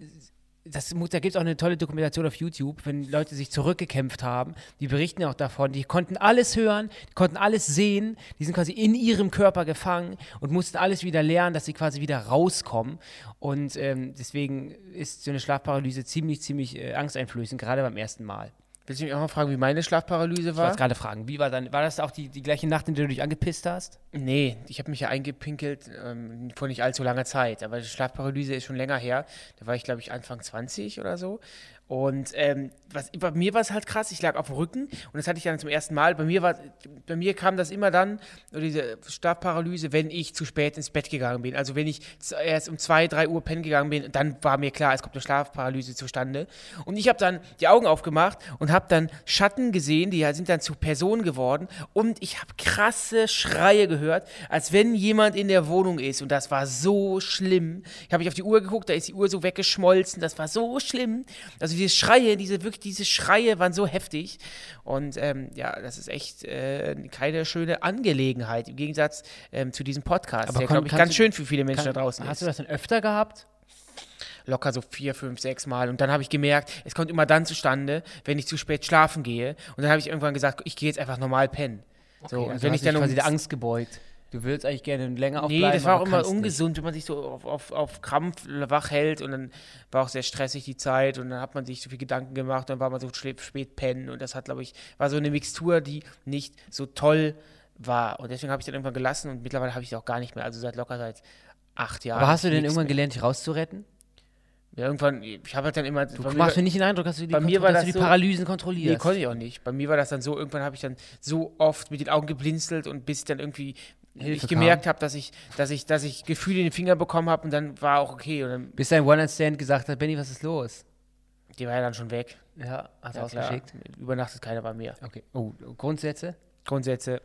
das, da gibt es auch eine tolle Dokumentation auf YouTube, wenn Leute sich zurückgekämpft haben. Die berichten ja auch davon. Die konnten alles hören, die konnten alles sehen. Die sind quasi in ihrem Körper gefangen und mussten alles wieder lernen, dass sie quasi wieder rauskommen. Und ähm, deswegen ist so eine Schlafparalyse ziemlich, ziemlich äh, angsteinflößend, gerade beim ersten Mal. Willst du mich auch mal fragen, wie meine Schlafparalyse Ich war? wollte gerade fragen, wie war dann, war das auch die, die gleiche Nacht, in der du dich angepisst hast? Nee, ich habe mich ja eingepinkelt ähm, vor nicht allzu langer Zeit. Aber die Schlafparalyse ist schon länger her. Da war ich, glaube ich, Anfang 20 oder so. Und ähm, was, bei mir war es halt krass, ich lag auf dem Rücken und das hatte ich dann zum ersten Mal. Bei mir, war, bei mir kam das immer dann, diese Schlafparalyse, wenn ich zu spät ins Bett gegangen bin. Also wenn ich erst um 2, 3 Uhr pennen gegangen bin, dann war mir klar, es kommt eine Schlafparalyse zustande. Und ich habe dann die Augen aufgemacht und habe dann Schatten gesehen, die sind dann zu Personen geworden und ich habe krasse Schreie gehört, als wenn jemand in der Wohnung ist und das war so schlimm. Ich habe auf die Uhr geguckt, da ist die Uhr so weggeschmolzen, das war so schlimm. Also diese Schreie, diese wirklich diese Schreie waren so heftig und ähm, ja, das ist echt äh, keine schöne Angelegenheit im Gegensatz ähm, zu diesem Podcast, Aber der glaube ich ganz du- schön für viele Menschen Kann, da draußen hast ist du das denn öfter gehabt? locker so vier, fünf, sechs Mal. Und dann habe ich gemerkt, es kommt immer dann zustande, wenn ich zu spät schlafen gehe. Und dann habe ich irgendwann gesagt, ich gehe jetzt einfach normal pennen. so, und also wenn ich dann dich quasi um der Angst gebeugt. Du willst eigentlich gerne länger Nee, aufbleiben. das war auch immer kannst nicht. ungesund, wenn man sich so auf, auf, auf Krampf wach hält und dann war auch sehr stressig die Zeit und dann hat man sich so viel Gedanken gemacht, dann war man so spät, spät pennen und das hat, glaube ich, war so eine Mixtur, die nicht so toll war. Und deswegen habe ich dann irgendwann gelassen und mittlerweile habe ich es auch gar nicht mehr. Also seit locker seit acht Jahren. Aber hast du denn irgendwann gelernt, dich rauszuretten? Ja, irgendwann, ich habe halt dann immer. Du machst mir nicht den Eindruck, dass du die, bei mir war dass das du die so- Paralysen Nee, kontrollierst. konnte ich auch nicht. Bei mir war das dann so, irgendwann habe ich dann so oft mit den Augen geblinzelt und bis dann irgendwie Ich gemerkt habe, dass ich, dass ich, dass ich Gefühle in den Finger bekommen habe und dann war auch okay. Und dann, Bis dein One-Night-Stand gesagt hat, Benny, was ist los? die war ja dann schon weg. Ja, hast du Ja, klar. ausgeschickt? Übernachtet keiner bei mir. Okay. Oh, Grundsätze? Grundsätze.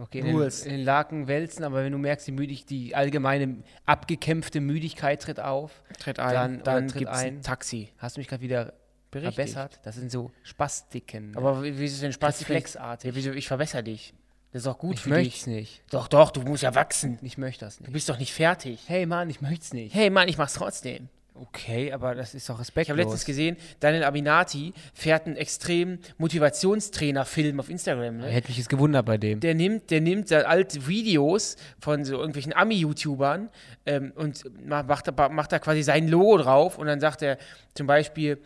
Okay, in den, in den Laken wälzen, aber wenn du merkst, die, Müdig die allgemeine abgekämpfte Müdigkeit tritt auf, Tritt Dann- ein, oder dann, tritt gibt es ein. ein Taxi. hast du mich gerade wieder Berichtigt. verbessert. Das sind so Spastiken. Aber wie, wie ist es denn Spaß? Reflexartig. Ja, wieso? Ich verbessere dich. Das ist doch gut ich für möchte dich. es nicht. Doch, doch, du musst ja wachsen. Ich möchte das Du nicht. bist doch nicht fertig. Hey Mann, ich möchte es nicht. Hey Mann, ich mach's trotzdem. Okay, aber das ist doch Ich respektlos. habe letztens gesehen, Daniel Abinati fährt einen extrem Motivationstrainer-Film auf Instagram. Ne? Hätte mich jetzt gewundert bei dem. Der nimmt, der nimmt da alte Videos von so irgendwelchen Ami-YouTubern ähm, und ma- macht, macht da quasi sein Logo drauf und dann sagt er zum Beispiel,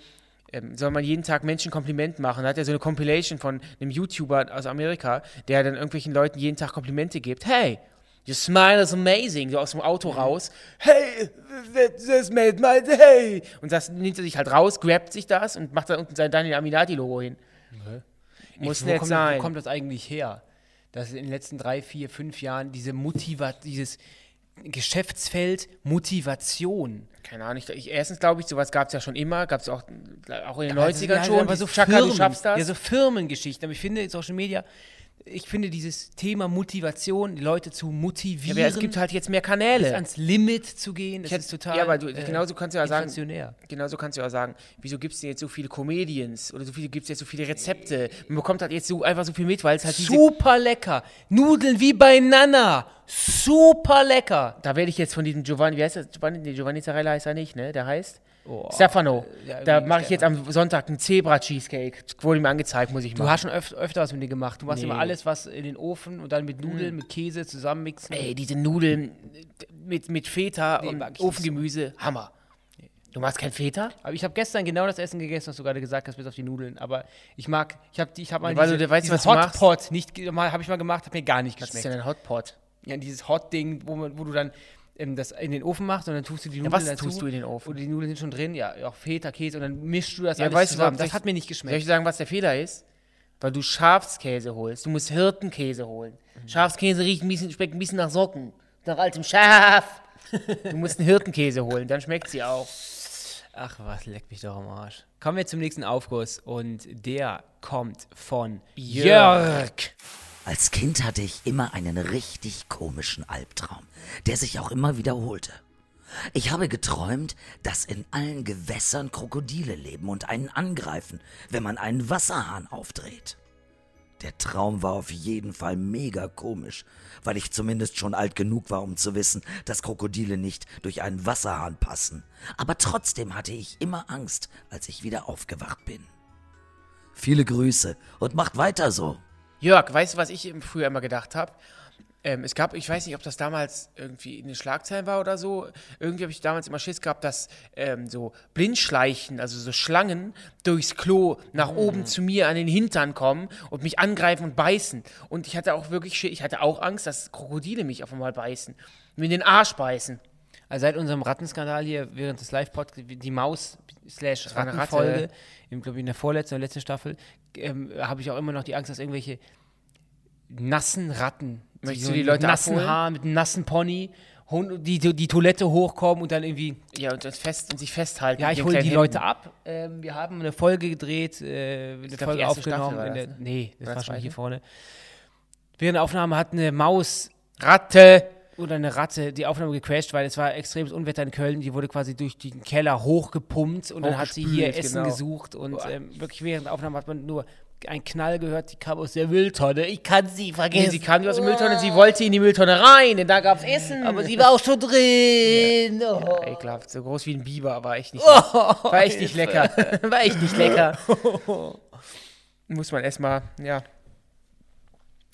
ähm, soll man jeden Tag Menschen Kompliment machen. Da hat er so eine Compilation von einem YouTuber aus Amerika, der dann irgendwelchen Leuten jeden Tag Komplimente gibt. Hey, your smile is amazing. So aus dem Auto raus. Hey, that, that's made my day. Und das nimmt er sich halt raus, grabt sich das und macht da unten sein Daniel Aminati-Logo hin. Muss wo nicht kommt, sein. Wo kommt das eigentlich her? Dass in den letzten drei, vier, fünf Jahren diese Motiva dieses Geschäftsfeld Motivation. Keine Ahnung. Ich, ich, erstens glaube ich, sowas gab es ja schon immer. Gab es auch, auch in den das 90ern ist schon. Aber so Chaka, Firmen. Ja, so Firmengeschichten. Aber ich finde Social Media, ich finde dieses Thema Motivation, die Leute zu Ja, motivieren, aber es gibt halt jetzt mehr Kanäle. ans Limit zu gehen, das Ich ist hätte- total ja, aber du, äh, genauso kannst du ja sagen, genauso kannst du ja sagen, wieso gibt es denn jetzt so viele Comedians oder so viele gibt es jetzt so viele Rezepte? Man bekommt halt jetzt so einfach so viel mit, weil es halt Super lecker. Nudeln wie bei Nana. Super lecker. Da werde ich jetzt von diesem Giovanni, wie heißt das? Giovanni, nee, Giovanni Zarella heißt er nicht, ne? Der heißt Oh, Stefano. ja, da mache ich jetzt am Sonntag einen Zebra-Cheesecake. Wurde mir angezeigt, muss ich Du machen. hast schon öf öfter was mit dir gemacht. Du machst Nee. immer alles, was in den Ofen und dann mit Nudeln, mit Käse zusammenmixen. Ey, diese Nudeln mit, mit Feta Nee, und nicht so. Ofengemüse, Hammer. Du machst kein Feta? Aber ich habe gestern genau das Essen gegessen, was du gerade gesagt hast, bis auf die Nudeln. Aber ich mag, ich habe ich hab mal weil diese, du weißt, diesen du. Hotpot, nicht, ge- mal, habe ich mal gemacht, hat mir gar nicht Was ist geschmeckt. denn ein Hotpot? Ja, dieses Hot-Ding, wo, man- wo du dann ähm, das in den Ofen machst und dann tust du die Nudeln was dazu. tust du in den Ofen? Oder die Nudeln sind schon drin, ja, auch Feta, Käse und dann mischst du das Ja, alles weißt du, zusammen. was- Das soll hat mir nicht Soll ich geschmeckt. sagen, was der Fehler ist? Weil du Schafskäse holst. Du musst Hirtenkäse holen. Schafskäse riecht ein bisschen, schmeckt ein bisschen nach Socken. Nach altem Schaf. Du musst einen Hirtenkäse holen, dann schmeckt sie auch. Ach was, leck mich doch am Arsch. Kommen wir zum nächsten Aufguss und der kommt von Jörg. Als Kind hatte ich immer einen richtig komischen Albtraum, der sich auch immer wiederholte. Ich habe geträumt, dass in allen Gewässern Krokodile leben und einen angreifen, wenn man einen Wasserhahn aufdreht. Der Traum war auf jeden Fall mega komisch, weil ich zumindest schon alt genug war, um zu wissen, dass Krokodile nicht durch einen Wasserhahn passen. Aber trotzdem hatte ich immer Angst, als ich wieder aufgewacht bin. Viele Grüße und macht weiter so. Jörg, weißt du, was ich früher immer gedacht habe? Ähm, es gab, ich weiß nicht, ob das damals irgendwie in den Schlagzeilen war oder so. Irgendwie habe ich damals immer Schiss gehabt, dass ähm, so Blindschleichen, also so Schlangen, durchs Klo nach oben zu mir an den Hintern kommen und mich angreifen und beißen. Und ich hatte auch wirklich, Schiss, ich hatte auch Angst, dass Krokodile mich auf einmal beißen, mir in den Arsch beißen. Also seit unserem Rattenskandal hier während des Live-Podcasts, die Maus slash war eine Ratte. Rattenfolge, im, glaube ich, in der vorletzten oder letzten Staffel, ähm, habe ich auch immer noch die Angst, dass irgendwelche nassen Ratten, Möchtest so du die mit Leute nassen abholen? Haaren, mit einem nassen Pony, die, die, die Toilette hochkommen und dann irgendwie Ja, und, das fest, und sich festhalten. ja, ich hole die kleinen Leute Händen. ab. Ähm, wir haben eine Folge gedreht, äh, eine glaub, Folge aufgenommen. War in der, das, ne? Nee, das Oder war schon hier vorne. Während der Aufnahme hat eine Maus Ratte! Oder eine Ratte die Aufnahme gecrashed, weil es war extremes Unwetter in Köln. Die wurde quasi durch den Keller hochgepumpt und dann hat sie hier Essen genau. gesucht. Und ähm, wirklich während der Aufnahme hat man nur einen Knall gehört, die kam aus der Mülltonne. Ich kann sie Nee, vergessen. sie kam aus der Mülltonne, sie wollte in die Mülltonne rein, denn da gab's Essen. aber sie war auch schon drin. Oh. Ekelhaft, so groß wie ein Biber, war echt nicht War echt nicht lecker. War echt nicht lecker. Muss man erstmal, ja.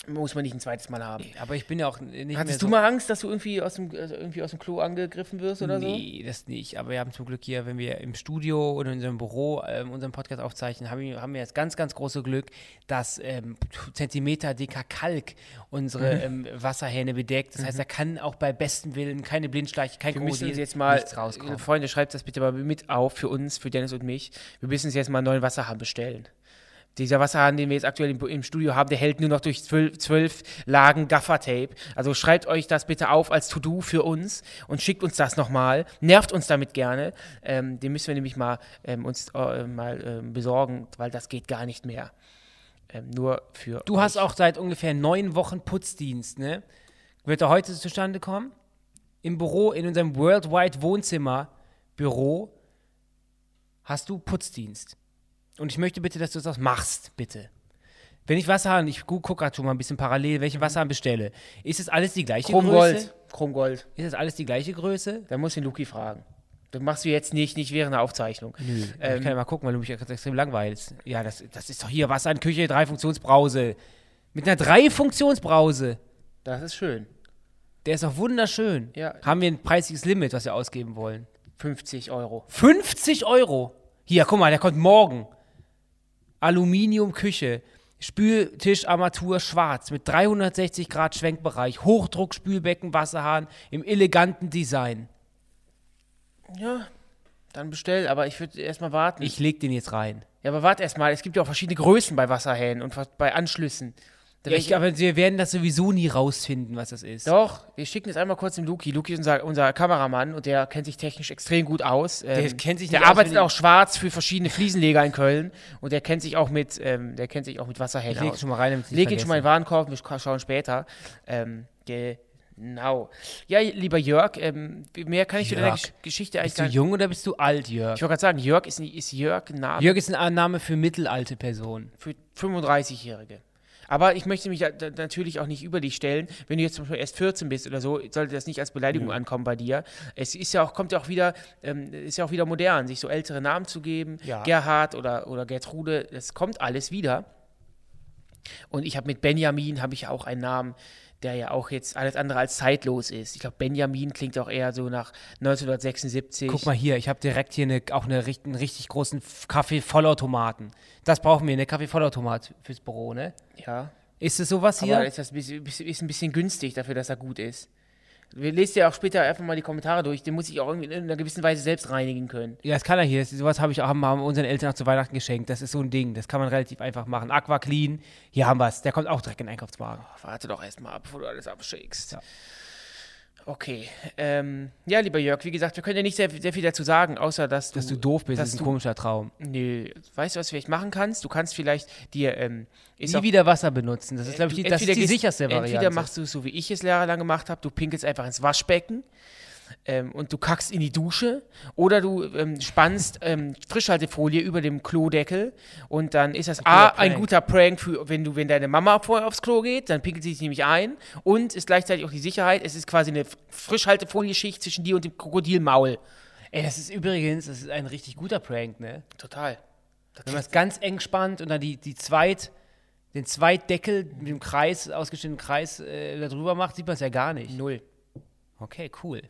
Muss man nicht ein zweites Mal haben. Aber ich bin ja auch nicht mehr Hattest so du mal Angst, dass du irgendwie aus dem, also irgendwie aus dem Klo angegriffen wirst oder so? Nee, das nicht. Aber wir haben zum Glück hier, wenn wir im Studio oder in unserem Büro ähm, unseren Podcast aufzeichnen, haben wir, haben wir das ganz, ganz große Glück, dass ähm, Zentimeter dicker Kalk unsere Mhm. ähm, Wasserhähne bedeckt. Das heißt, da kann auch bei bestem Willen keine Blindschleiche, kein Krokodil, jetzt mal, rauskommen. Freunde, schreibt das bitte mal mit auf für uns, für Dennis und mich. Wir müssen uns jetzt mal einen neuen Wasserhahn bestellen. Dieser Wasserhahn, den wir jetzt aktuell im, im Studio haben, der hält nur noch durch zwölf, zwölf Lagen Gaffertape. Also schreibt euch das bitte auf als To-Do für uns und schickt uns das nochmal. Nervt uns damit gerne. Ähm, den müssen wir nämlich mal ähm, uns äh, mal ähm, besorgen, weil das geht gar nicht mehr. Ähm, nur für Du hast auch seit ungefähr neun Wochen Putzdienst, ne? Wird er heute zustande kommen? Im Büro, in unserem Worldwide Wohnzimmer, Büro, hast du Putzdienst. Und ich möchte bitte, dass du das machst, bitte. Wenn ich Wasserhahn, ich gu- guck gerade schon mal ein bisschen parallel, welche Wasserhahn bestelle. Ist es alles die gleiche Größe? Chromgold. Chromgold. Ist es alles die gleiche Größe? Da muss den Luki fragen. Das machst du jetzt nicht, nicht während der Aufzeichnung. Nö. ich Ähm, kann ja mal gucken, weil du mich ja gerade extrem langweilst. Ja, das, das ist doch hier Wasser in Küche, Drei-Funktionsbrause. Mit einer Drei-Funktionsbrause. Das ist schön. Der ist doch wunderschön. Ja. Haben wir ein preisliches Limit, was wir ausgeben wollen? 50 Euro. 50 Euro. Hier, guck mal, der kommt morgen. Aluminium-Küche. Spültischarmatur schwarz mit 360 Grad Schwenkbereich. Hochdruck, Spülbecken, Wasserhahn im eleganten Design. Ja, dann bestell, aber ich würde erstmal warten. Ich leg den jetzt rein. ja, aber warte erstmal. Es gibt ja auch verschiedene Größen bei Wasserhähnen und bei Anschlüssen. Ja, ich, aber wir werden das sowieso nie rausfinden, was das ist. Doch, wir schicken jetzt einmal kurz dem Luki. Luki ist unser, unser Kameramann und der kennt sich technisch extrem gut aus. Ähm, Der kennt sich Der arbeitet auch schwarz für verschiedene Fliesenleger in Köln und der kennt sich auch mit, ähm, der kennt sich auch mit Wasserhähnen Ich leg aus. schon mal rein, damit ich Leg ihn schon mal in den Warenkorb, wir sch- schauen später. Ähm, genau. Ja, lieber Jörg, ähm, mehr kann ich zu deiner Jörg. Gesch Geschichte eigentlich Bist du nicht. jung oder bist du alt, Jörg? Ich wollte gerade sagen, Jörg ist, ist Jörg ein Name Jörg ist ein Name für mittelalte Personen. für 35-Jährige. Aber ich möchte mich da, da natürlich auch nicht über dich stellen. Wenn du jetzt zum Beispiel erst 14 bist oder so, sollte das nicht als Beleidigung ankommen bei dir. Es ist ja auch, kommt ja auch wieder, ähm, ist ja auch wieder modern, sich so ältere Namen zu geben. Ja. Gerhard oder, oder Gertrude, das kommt alles wieder. Und ich habe mit Benjamin habe ich auch einen Namen, der ja auch jetzt alles andere als zeitlos ist. Ich glaube, Benjamin klingt auch eher so nach 1976. Guck mal hier, ich habe direkt hier eine, auch eine, einen richtig großen Kaffee-Vollautomaten. Das brauchen wir, eine Kaffee-Vollautomat fürs Büro, ne? Ja. Ist es sowas hier? Aber ist das ist ein bisschen günstig dafür, dass er gut ist. Wir lesen ja auch später einfach mal die Kommentare durch. Den muss ich auch irgendwie in einer gewissen Weise selbst reinigen können. ja, das kann er hier. Das, sowas habe ich auch haben, haben unseren Eltern auch zu Weihnachten geschenkt. Das ist so ein Ding. Das kann man relativ einfach machen. Aqua Clean. Hier haben wir es. Der kommt auch direkt in den Einkaufswagen. Ach, warte doch erstmal ab, bevor du alles abschickst. Ja. Okay. Ähm, ja, lieber Jörg, wie gesagt, wir können ja nicht sehr, sehr viel dazu sagen, außer dass du. Dass du doof bist, dass ist ein komischer Traum. Nö, weißt du, was du vielleicht machen kannst? Du kannst vielleicht dir. Ähm, Nie auch- wieder Wasser benutzen. Das ist, glaube ich, die, das ist die sicherste Variante. Entweder machst du es so, wie ich es jahrelang gemacht habe, du pinkelst einfach ins Waschbecken ähm, und du kackst in die Dusche oder du ähm, spannst ähm, Frischhaltefolie über dem Klodeckel und dann ist das A, guter ein guter Prank, für, wenn, du, wenn deine Mama vorher aufs Klo geht, dann pinkelt sie sich nämlich ein und ist gleichzeitig auch die Sicherheit, es ist quasi eine Frischhaltefolieschicht zwischen dir und dem Krokodilmaul. Ey, das ist übrigens, das ist ein richtig guter Prank, ne? Total. Wenn man es ganz eng spannt und dann die, die Zweit, den Zweitdeckel mit dem Kreis, ausgeschnittenen Kreis äh, da drüber macht, sieht man es ja gar nicht. Null. Okay, cool.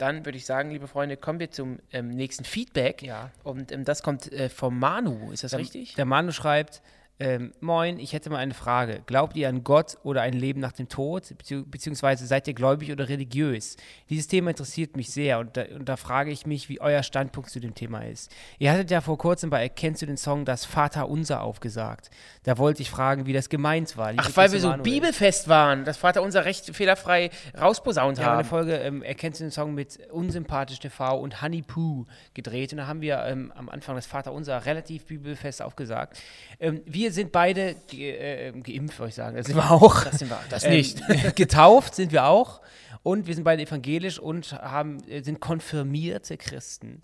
Dann würde ich sagen, liebe Freunde, kommen wir zum ähm, nächsten Feedback. Ja. Und ähm, das kommt äh, vom Manu, ist das Der, richtig? Der Manu schreibt, Ähm, moin, ich hätte mal eine Frage. Glaubt ihr an Gott oder ein Leben nach dem Tod? Bezieh beziehungsweise seid ihr gläubig oder religiös? Dieses Thema interessiert mich sehr und da, und da frage ich mich, wie euer Standpunkt zu dem Thema ist. Ihr hattet ja vor kurzem bei Erkennst du den Song das Vater Unser aufgesagt. Da wollte ich fragen, wie das gemeint war. Ach, weil wir so bibelfest waren, das Vater Unser recht fehlerfrei rausposaunt haben. Wir haben eine Folge ähm, Erkennst du den Song mit Unsympathisch TV und Honey Poo gedreht und da haben wir ähm, am Anfang das Vater Unser relativ bibelfest aufgesagt. Ähm, wir sind beide ge äh, geimpft, wollte ich sagen. Das sind wir auch. Das sind wir. Das ähm, nicht. getauft sind wir auch. Und wir sind beide evangelisch und haben, äh, sind konfirmierte Christen.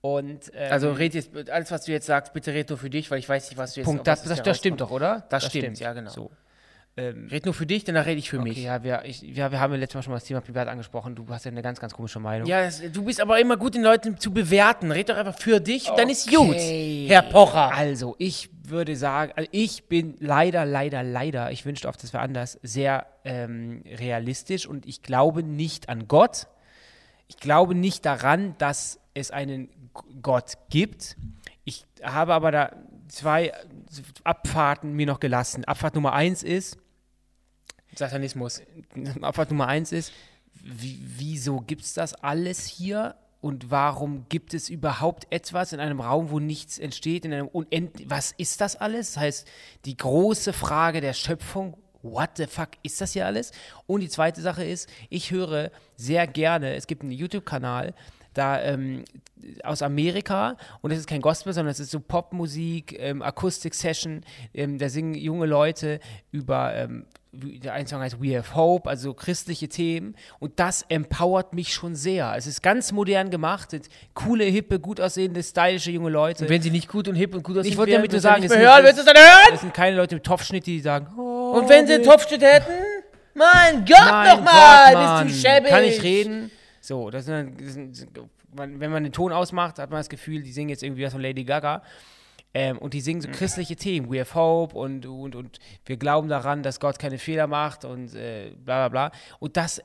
Und, ähm, also red jetzt, alles was du jetzt sagst, bitte red nur für dich, weil ich weiß nicht, was du jetzt Punkt, das, das, das stimmt doch, oder? Das, das stimmt, stimmt, ja genau. So. Ähm, red nur für dich, danach rede ich für okay, mich. Ja wir, ich, ja, wir haben ja letztes Mal schon mal das Thema privat angesprochen. Du hast ja eine ganz, ganz komische Meinung. Ja, das, du bist aber immer gut, den Leuten zu bewerten. Red doch einfach für dich, okay. dann ist gut, Herr Pocher. Also, ich würde sagen, also ich bin leider, leider, leider, ich wünschte oft, das wäre anders, sehr ähm, realistisch und ich glaube nicht an Gott. Ich glaube nicht daran, dass es einen Gott gibt. Ich habe aber da zwei Abfahrten mir noch gelassen. Abfahrt Nummer eins ist, Satanismus. Abfahrt Nummer eins ist, wie, wieso gibt es das alles hier? Und warum gibt es überhaupt etwas in einem Raum, wo nichts entsteht, in einem Unend Was ist das alles? Das heißt, die große Frage der Schöpfung, what the fuck ist das hier alles? Und die zweite Sache ist, ich höre sehr gerne, es gibt einen YouTube-Kanal, da ähm, aus Amerika und das ist kein Gospel, sondern es ist so Popmusik, ähm, Akustik-Session, ähm, da singen junge Leute über ähm, der eine Song heißt We Have Hope, also christliche Themen. Und das empowert mich schon sehr. Es ist ganz modern gemacht, sind coole, hippe, gut aussehende, stylische junge Leute. Und wenn sie nicht gut und hip und gut aussehen, ich wollte damit nur sagen, nicht mehr hören, es dann hören? Das sind keine Leute mit Topfschnitt, die sagen, oh, Und wenn sie einen Topfschnitt hätten? Mein Gott nochmal, bist du schäbig. Kann ich reden? So, das sind, das sind, wenn man den Ton ausmacht, hat man das Gefühl, die singen jetzt irgendwie was von Lady Gaga. Ähm, und die singen so christliche Themen, We have hope und, und, und wir glauben daran, dass Gott keine Fehler macht und äh, bla bla bla. Und das,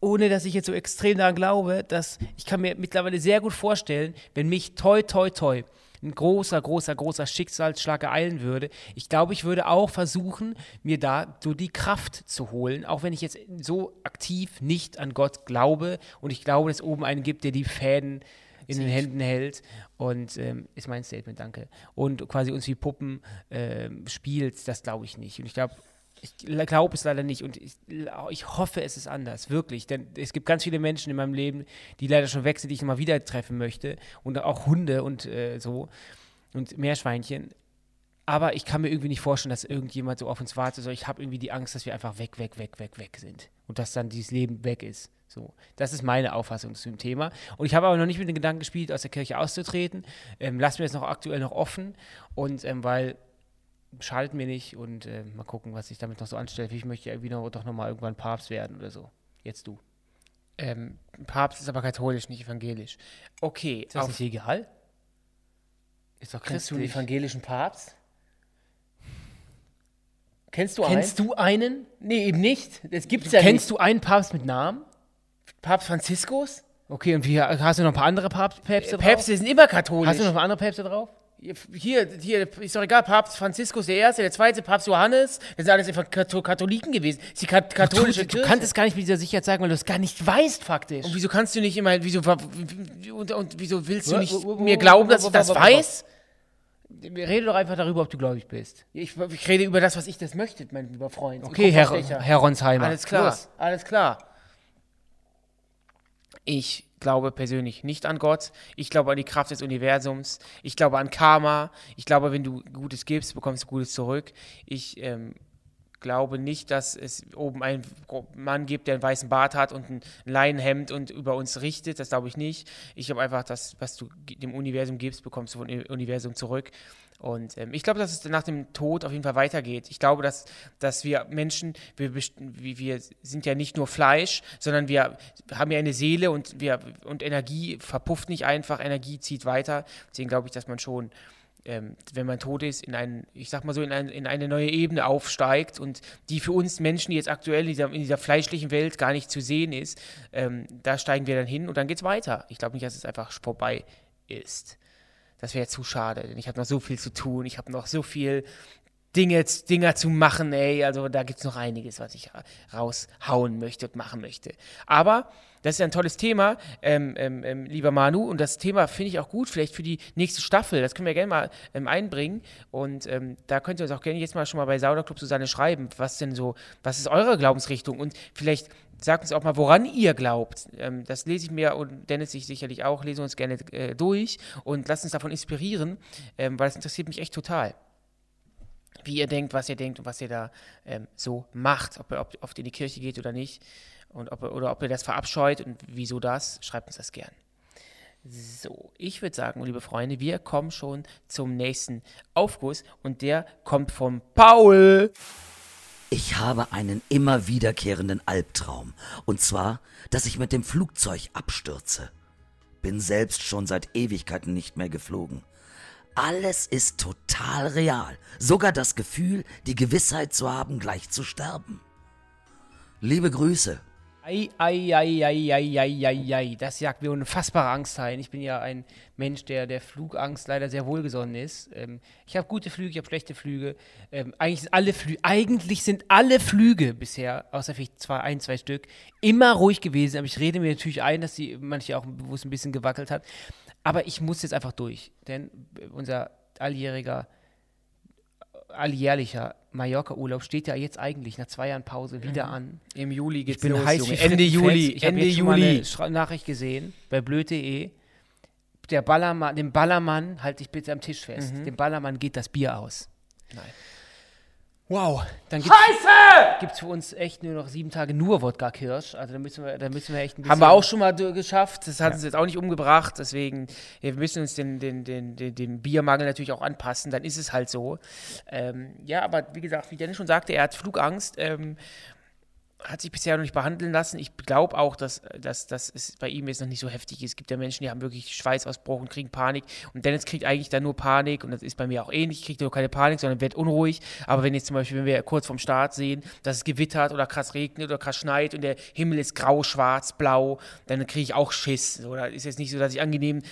ohne dass ich jetzt so extrem daran glaube, dass ich kann mir mittlerweile sehr gut vorstellen, wenn mich toi toi toi ein großer, großer, großer Schicksalsschlag ereilen würde, ich glaube, ich würde auch versuchen, mir da so die Kraft zu holen, auch wenn ich jetzt so aktiv nicht an Gott glaube und ich glaube, dass es oben einen gibt, der die Fäden in den Händen hält. Und ähm, ist mein Statement, danke. Und quasi uns wie Puppen ähm, spielt, das glaube ich nicht. Und ich glaube, ich glaube es leider nicht und ich, ich, hoffe, es ist anders, wirklich. Denn es gibt ganz viele Menschen in meinem Leben, die leider schon weg sind, die ich nochmal wieder treffen möchte. Und auch Hunde und äh, so und Meerschweinchen. Aber ich kann mir irgendwie nicht vorstellen, dass irgendjemand so auf uns wartet. Ich habe irgendwie die Angst, dass wir einfach weg, weg, weg, weg, weg sind. Und dass dann dieses Leben weg ist. So, das ist meine Auffassung zu dem Thema. Und ich habe aber noch nicht mit dem Gedanken gespielt, aus der Kirche auszutreten. Ähm, lassen wir es noch aktuell noch offen. Und ähm, weil schadet mir nicht und äh, mal gucken, was sich damit noch so anstellt. Ich möchte ja irgendwie noch, doch nochmal irgendwann Papst werden oder so. Jetzt du. Ähm, Papst ist aber katholisch, nicht evangelisch. Okay. Ist das nicht egal? Ist doch Kennst du einen evangelischen Papst? Kennst du einen? Kennst du einen? Nee, eben nicht. Das gibt's ja Kennst nicht. du einen Papst mit Namen? Papst Franziskus? Okay, und wie, hast du noch ein paar andere Papst, Päpste drauf? Päpste sind immer katholisch. Hast du noch andere Päpste drauf? Hier, hier, ist doch egal, Papst Franziskus der Erste, der Zweite, Papst Johannes, das sind alles einfach Katholiken gewesen. Das ist die katholische du, du, du kannst es gar nicht mit dieser Sicherheit sagen, weil du es gar nicht weißt, faktisch. Und wieso kannst du nicht immer, wieso, und, und wieso willst du nicht mir glauben, dass ich das weiß? Rede doch einfach darüber, ob du gläubig bist. Ich, ich, rede über das, was ich das möchte, mein lieber Freund. Okay, Herr, Herr Ronsheimer. Alles klar, Los. alles klar. Ich glaube persönlich nicht an Gott. Ich glaube an die Kraft des Universums. Ich glaube an Karma. Ich glaube, wenn du Gutes gibst, bekommst du Gutes zurück. Ich ähm, glaube nicht, dass es oben einen Mann gibt, der einen weißen Bart hat und ein Leinenhemd und über uns richtet. Das glaube ich nicht. Ich glaube einfach, dass was du dem Universum gibst, bekommst du vom Universum zurück. Und ähm, ich glaube, dass es nach dem Tod auf jeden Fall weitergeht. Ich glaube, dass, dass wir Menschen, wir, wir sind ja nicht nur Fleisch, sondern wir haben ja eine Seele und, wir, und Energie verpufft nicht einfach, Energie zieht weiter. Deswegen glaube ich, dass man schon, ähm, wenn man tot ist, in ein, ich sag mal so, in, ein, in eine neue Ebene aufsteigt und die für uns Menschen, jetzt aktuell in dieser, in dieser fleischlichen Welt gar nicht zu sehen ist, ähm, da steigen wir dann hin und dann geht es weiter. Ich glaube nicht, dass es einfach vorbei ist das wäre zu schade, denn ich habe noch so viel zu tun, ich habe noch so viel Dinge, Dinger zu machen, ey. Also da gibt es noch einiges, was ich raushauen möchte und machen möchte. Aber das ist ein tolles Thema, ähm, ähm, ähm, lieber Manu. Und das Thema finde ich auch gut, vielleicht für die nächste Staffel. Das können wir gerne mal ähm, einbringen. Und ähm, da könnt ihr uns auch gerne jetzt mal schon mal bei Sauda Club Susanne schreiben, was denn so, was ist eure Glaubensrichtung? Und vielleicht sagt uns auch mal, woran ihr glaubt. Ähm, das lese ich mir und Dennis sich sicherlich auch, lesen uns gerne äh, durch und lasst uns davon inspirieren, weil das interessiert mich echt total wie ihr denkt, was ihr denkt und was ihr da ähm, so macht, ob ihr ob, oft in die Kirche geht oder nicht und ob, oder ob ihr das verabscheut und wieso das, schreibt uns das gern. So, ich würde sagen, liebe Freunde, wir kommen schon zum nächsten Aufguss und der kommt von Paul. Ich habe einen immer wiederkehrenden Albtraum. Und zwar, dass ich mit dem Flugzeug abstürze. Bin selbst schon seit Ewigkeiten nicht mehr geflogen. Alles ist total real. Sogar das Gefühl, die Gewissheit zu haben, gleich zu sterben. Liebe Grüße. Ei, ei, ei, ei, ei, ei, ei, ei. Das jagt mir unfassbare Angst ein. Ich bin ja ein Mensch, der der Flugangst leider sehr wohlgesonnen ist. Ähm, ich habe gute Flüge, ich habe schlechte Flüge. Ähm, eigentlich, sind alle Flü eigentlich sind alle Flüge bisher, außer vielleicht zwei, ein, zwei Stück, immer ruhig gewesen. Aber ich rede mir natürlich ein, dass sie manche auch, es ein bisschen gewackelt hat. Aber ich muss jetzt einfach durch, denn unser alljähriger, alljährlicher Mallorca-Urlaub steht ja jetzt eigentlich nach zwei Jahren Pause wieder mhm. an. Im Juli geht's ich bin los, heiß Junge. Ende Juli. Ich Ende Juli. eine Nachricht gesehen bei blöd.de. Der Ballermann, dem Ballermann, halte ich bitte am Tisch fest, mhm. dem Ballermann geht das Bier aus. Nein. Wow, dann gibt's, Scheiße! Gibt es für uns echt nur noch sieben Tage nur Wodka Kirsch. Also da müssen wir, da müssen wir echt ein bisschen. Haben wir auch schon mal geschafft. Das hat ja. uns jetzt auch nicht umgebracht. Deswegen, wir müssen uns den, den, den, den, den Biermangel natürlich auch anpassen. Dann ist es halt so. Ähm, ja, aber wie gesagt, wie Dennis schon sagte, er hat Flugangst. Ähm, hat sich bisher noch nicht behandeln lassen. Ich glaube auch, dass, dass, dass es bei ihm jetzt noch nicht so heftig ist. Es gibt ja Menschen, die haben wirklich Schweißausbruch und kriegen Panik. Und Dennis kriegt eigentlich dann nur Panik. Und das ist bei mir auch ähnlich. Ich kriege nur keine Panik, sondern wird unruhig. Aber wenn jetzt zum Beispiel, wenn wir kurz vorm Start sehen, dass es gewittert oder krass regnet oder krass schneit und der Himmel ist grau, schwarz, blau, dann kriege ich auch Schiss. Oder ist jetzt nicht so, dass ich angenehm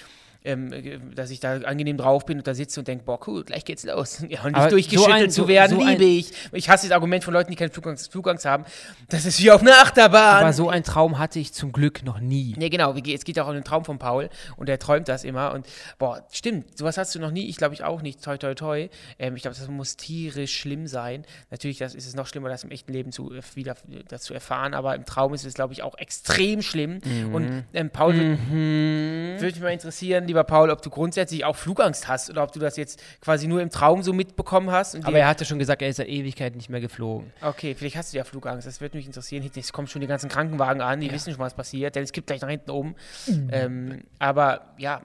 ähm, dass ich da angenehm drauf bin und da sitze und denke, boah, cool, gleich geht's los. Ja, und nicht durchgeschüttelt so zu werden, so liebe ich. Ich hasse das Argument von Leuten, die keine Flugangst, Flugangst, haben. Das ist wie auf einer Achterbahn. Aber so einen Traum hatte ich zum Glück noch nie. Ja, genau. Es geht auch um den Traum von Paul und der träumt das immer. Und boah, stimmt, sowas hast du noch nie. Ich glaube, ich auch nicht. Toi, toi, toi. Ähm, ich glaube, das muss tierisch schlimm sein. Natürlich das ist es noch schlimmer, das im echten Leben zu, äh, wieder das zu erfahren. Aber im Traum ist es, glaube ich, auch extrem schlimm. Mhm. Und ähm, Paul, mhm. würde mich mal interessieren, lieber Paul, ob du grundsätzlich auch Flugangst hast oder ob du das jetzt quasi nur im Traum so mitbekommen hast. Aber er hatte schon gesagt, er ist seit Ewigkeit nicht mehr geflogen. Okay, vielleicht hast du ja Flugangst. Das würde mich interessieren. Jetzt kommen schon die ganzen Krankenwagen an, die ja. wissen schon, was passiert, denn es gibt gleich nach hinten oben. Mhm. Ähm, aber ja,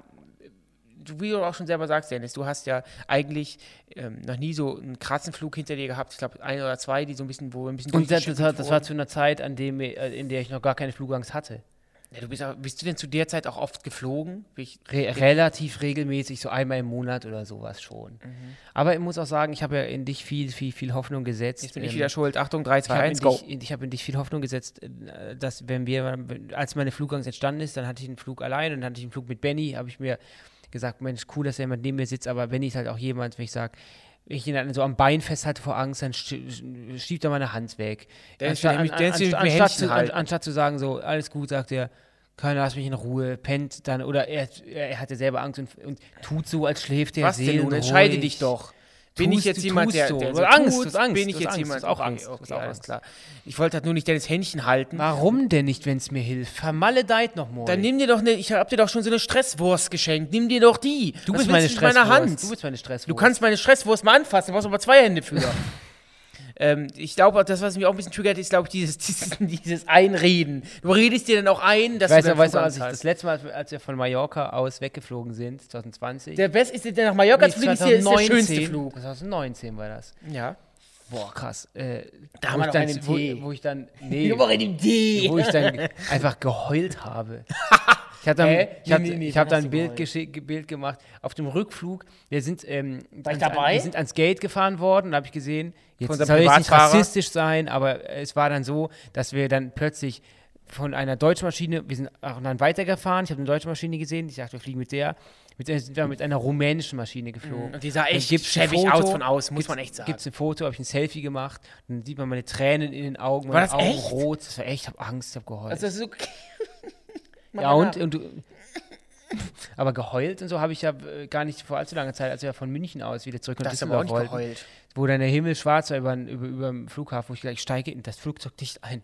wie du auch schon selber sagst, Dennis, du hast ja eigentlich ähm, noch nie so einen krassen Flug hinter dir gehabt. Ich glaube, ein oder zwei, die so ein bisschen, wo ein bisschen. Und das, das, das war zu einer Zeit, an dem, äh, in der ich noch gar keine Flugangst hatte. Ja, du bist, auch, bist du denn zu der Zeit auch oft geflogen? Re relativ regelmäßig, so einmal im Monat oder sowas schon. Mhm. Aber ich muss auch sagen, ich habe ja in dich viel, viel, viel Hoffnung gesetzt. Jetzt bin ich ähm, wieder schuld. Achtung, 3, 2, 1, go. Dich, ich habe in dich viel Hoffnung gesetzt, äh, dass wenn wir, als meine Flugangst entstanden ist, dann hatte ich einen Flug allein und dann hatte ich einen Flug mit Benny, habe ich mir gesagt, Mensch, cool, dass jemand neben mir sitzt, aber Benny ist halt auch jemand, wenn ich sage, wenn ich ihn dann so am Bein festhalte vor Angst, dann schiebt er meine Hand weg. Anstatt, an, an, anstatt, zu, anstatt, zu, sagen, so, alles gut, sagt er, keiner lass mich in Ruhe, pennt dann, oder er, er hatte selber Angst und, und tut so, als schläft er Was denn nun? Entscheide dich doch. Bin tust, ich jetzt jemand, der, so. der so Angst, tut, Angst, bin ich jetzt Angst, jemand, auch Angst, okay, okay, alles klar. Ich wollte halt nur nicht deines Händchen halten. Warum denn nicht, wenn es mir hilft? Vermaledeit noch mal. Dann nimm dir doch eine, ich hab dir doch schon so eine Stresswurst geschenkt, nimm dir doch die. Du bist meine Stresswurst. Du bist meine Stresswurst. Du kannst meine Stresswurst mal anfassen, du brauchst aber zwei Hände für. Ähm, ich glaube, das, was mich auch ein bisschen triggert, ist, glaube ich, dieses, dieses, dieses, Einreden. Du redest dir dann auch ein, dass weißt du. Weißt du, als ich das letzte Mal, als wir von Mallorca aus weggeflogen sind, 2020. Der beste ist der nach Mallorca zu fliegen, ist der schönste Flug. 2019 war das. Ja. Boah, krass. Äh, da haben wir dann, einen wo, wo, ich dann, nee, wo ich dann einfach geheult habe. Ich habe dann, äh? ich hab, nee, nee, ich hab dann ein Bild, Bild, gemacht auf dem Rückflug. Wir sind, ähm, War ich dabei? Wir sind ans Gate gefahren worden und habe ich gesehen, jetzt soll jetzt nicht rassistisch sein, aber es war dann so, dass wir dann plötzlich von einer deutschen Maschine, wir sind auch dann weitergefahren, ich habe eine deutsche Maschine gesehen, ich dachte, wir fliegen mit der, mit, sind wir mit einer rumänischen Maschine geflogen. Und die sah echt schäbig Foto, aus von außen, muss man echt sagen. Gibt es ein Foto, habe ich ein Selfie gemacht, dann sieht man meine Tränen in den Augen, War meine das Augen echt? rot, das war echt, ich habe Angst, ich habe geheult. Also das ist ja, und, und du, aber geheult und so habe ich ja äh, gar nicht vor allzu langer Zeit, als wir von München aus wieder zurück nach das Düsseldorf wollten, geheult. wo dann der Himmel schwarz war über, über, über dem Flughafen, wo ich gleich steige in das Flugzeug dicht ein.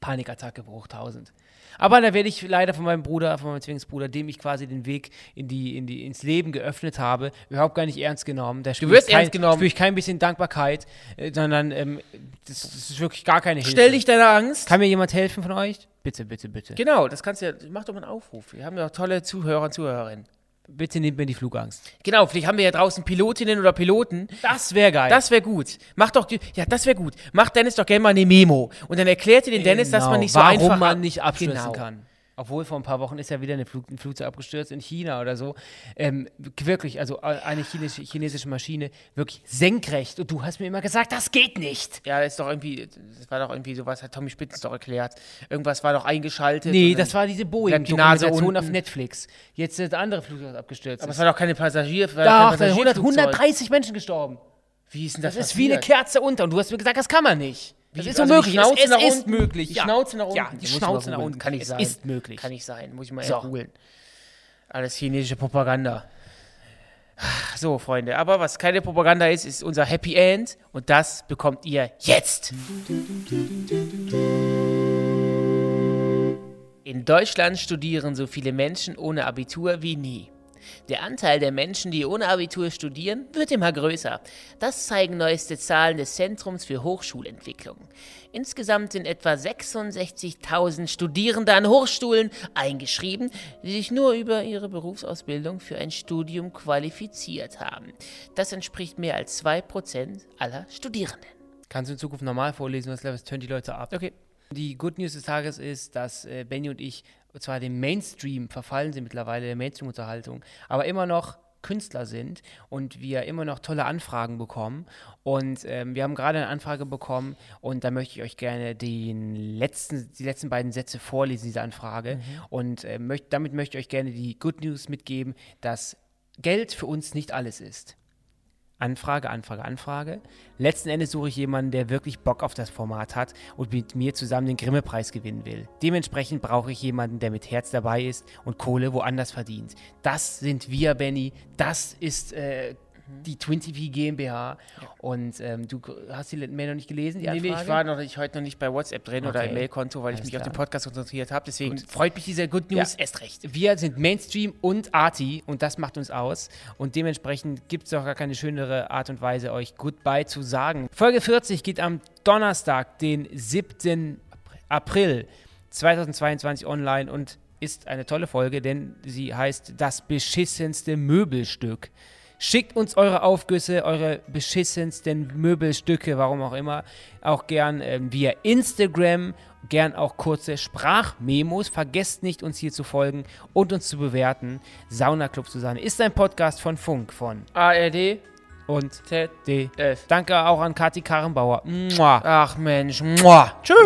Panikattacke hoch 1000. Aber da werde ich leider von meinem Bruder, von meinem Zwillingsbruder, dem ich quasi den Weg in die, in die, ins Leben geöffnet habe, überhaupt gar nicht ernst genommen. Da spüre wirst kein, ernst genommen. spüre ich kein bisschen Dankbarkeit, äh, sondern ähm, das, das ist wirklich gar keine Hilfe. Stell dich deiner Angst. Kann mir jemand helfen von euch? Bitte, bitte, bitte. Genau, das kannst du ja, mach doch mal einen Aufruf. Wir haben ja auch tolle Zuhörer und Zuhörerinnen. Bitte nehmt mir die Flugangst. Genau, vielleicht haben wir ja draußen Pilotinnen oder Piloten. Das wäre geil. Das wäre gut. Mach doch, ja, das wäre gut. Mach Dennis doch gerne mal eine Memo. Und dann erklärt ihr den Dennis, dass man nicht so Genau. Warum einfach man nicht abstürzen Genau. kann. Obwohl vor ein paar Wochen ist ja wieder eine Flug, ein Flugzeug abgestürzt in China oder so. Ähm, wirklich, also äh, eine chinesische, chinesische Maschine, wirklich senkrecht. Und du hast mir immer gesagt, das geht nicht. Ja, das ist doch irgendwie, das war doch irgendwie sowas, hat Tommy Spitzens doch erklärt. Irgendwas war doch eingeschaltet. Nee, das war diese bleibt die Nase Boeing-Dokumentation auf. Netflix. Jetzt ist der andere Flugzeug abgestürzt. Aber es war doch keine Passagier. Doch, kein da sind 100, Passagierflugzeug. 130 Menschen gestorben. Wie ist denn das, Das ist wie eine passiert? Kerze unter. Und du hast mir gesagt, das kann man nicht. Das ist Also unmöglich. Die Schnauze es, es nach ist unten. möglich. Die ja. Schnauze nach unten. Ja, die Schnauze nach unten. Kann nicht es sein. ist möglich. Kann nicht sein. Muss ich mal So. googeln. Alles chinesische Propaganda. So, Freunde. Aber was keine Propaganda ist, ist unser Happy End. Und das bekommt ihr jetzt. In Deutschland studieren so viele Menschen ohne Abitur wie nie. Der Anteil der Menschen, die ohne Abitur studieren, wird immer größer. Das zeigen neueste Zahlen des Zentrums für Hochschulentwicklung. Insgesamt sind etwa 66.000 Studierende an Hochschulen eingeschrieben, die sich nur über ihre Berufsausbildung für ein Studium qualifiziert haben. Das entspricht mehr als 2% aller Studierenden. Kannst du in Zukunft normal vorlesen, was lässt turn die Leute ab. Okay. Die Good News des Tages ist, dass äh, Benny und ich zwar dem Mainstream verfallen sind mittlerweile, der Mainstream-Unterhaltung, aber immer noch Künstler sind und wir immer noch tolle Anfragen bekommen. Und ähm, wir haben gerade eine Anfrage bekommen und da möchte ich euch gerne den letzten, die letzten beiden Sätze vorlesen, dieser Anfrage. Und äh, möcht, damit möchte ich euch gerne die Good News mitgeben, dass Geld für uns nicht alles ist. Anfrage, Anfrage, Anfrage. Letzten Endes suche ich jemanden, der wirklich Bock auf das Format hat und mit mir zusammen den Grimme-Preis gewinnen will. Dementsprechend brauche ich jemanden, der mit Herz dabei ist und Kohle woanders verdient. Das sind wir, Benny. Das ist äh, die Twin TV GmbH. Und ähm, du hast die Mail noch nicht gelesen, die Nee, nee, ich war noch nicht, heute noch nicht bei WhatsApp drin oder Okay. im Mailkonto, weil ich Alles mich auf den klar. Podcast konzentriert habe. Deswegen freut mich dieser Good News erst recht. Wir sind Mainstream und Arty und das macht uns aus. Und dementsprechend gibt es auch gar keine schönere Art und Weise, euch Goodbye zu sagen. Folge 40 geht am Donnerstag, den 7. April 2022 online und ist eine tolle Folge, denn sie heißt Das beschissenste Möbelstück. Schickt uns eure Aufgüsse, eure beschissensten Möbelstücke, warum auch immer, auch gern ähm, via Instagram, gern auch kurze Sprachmemos. Vergesst nicht, uns hier zu folgen und uns zu bewerten. Sauna Club Susanne ist ein Podcast von Funk, von ARD, und Z, D. F. Danke auch an Kathi Karrenbauer. Mua. Ach Mensch, muah. Tschüss.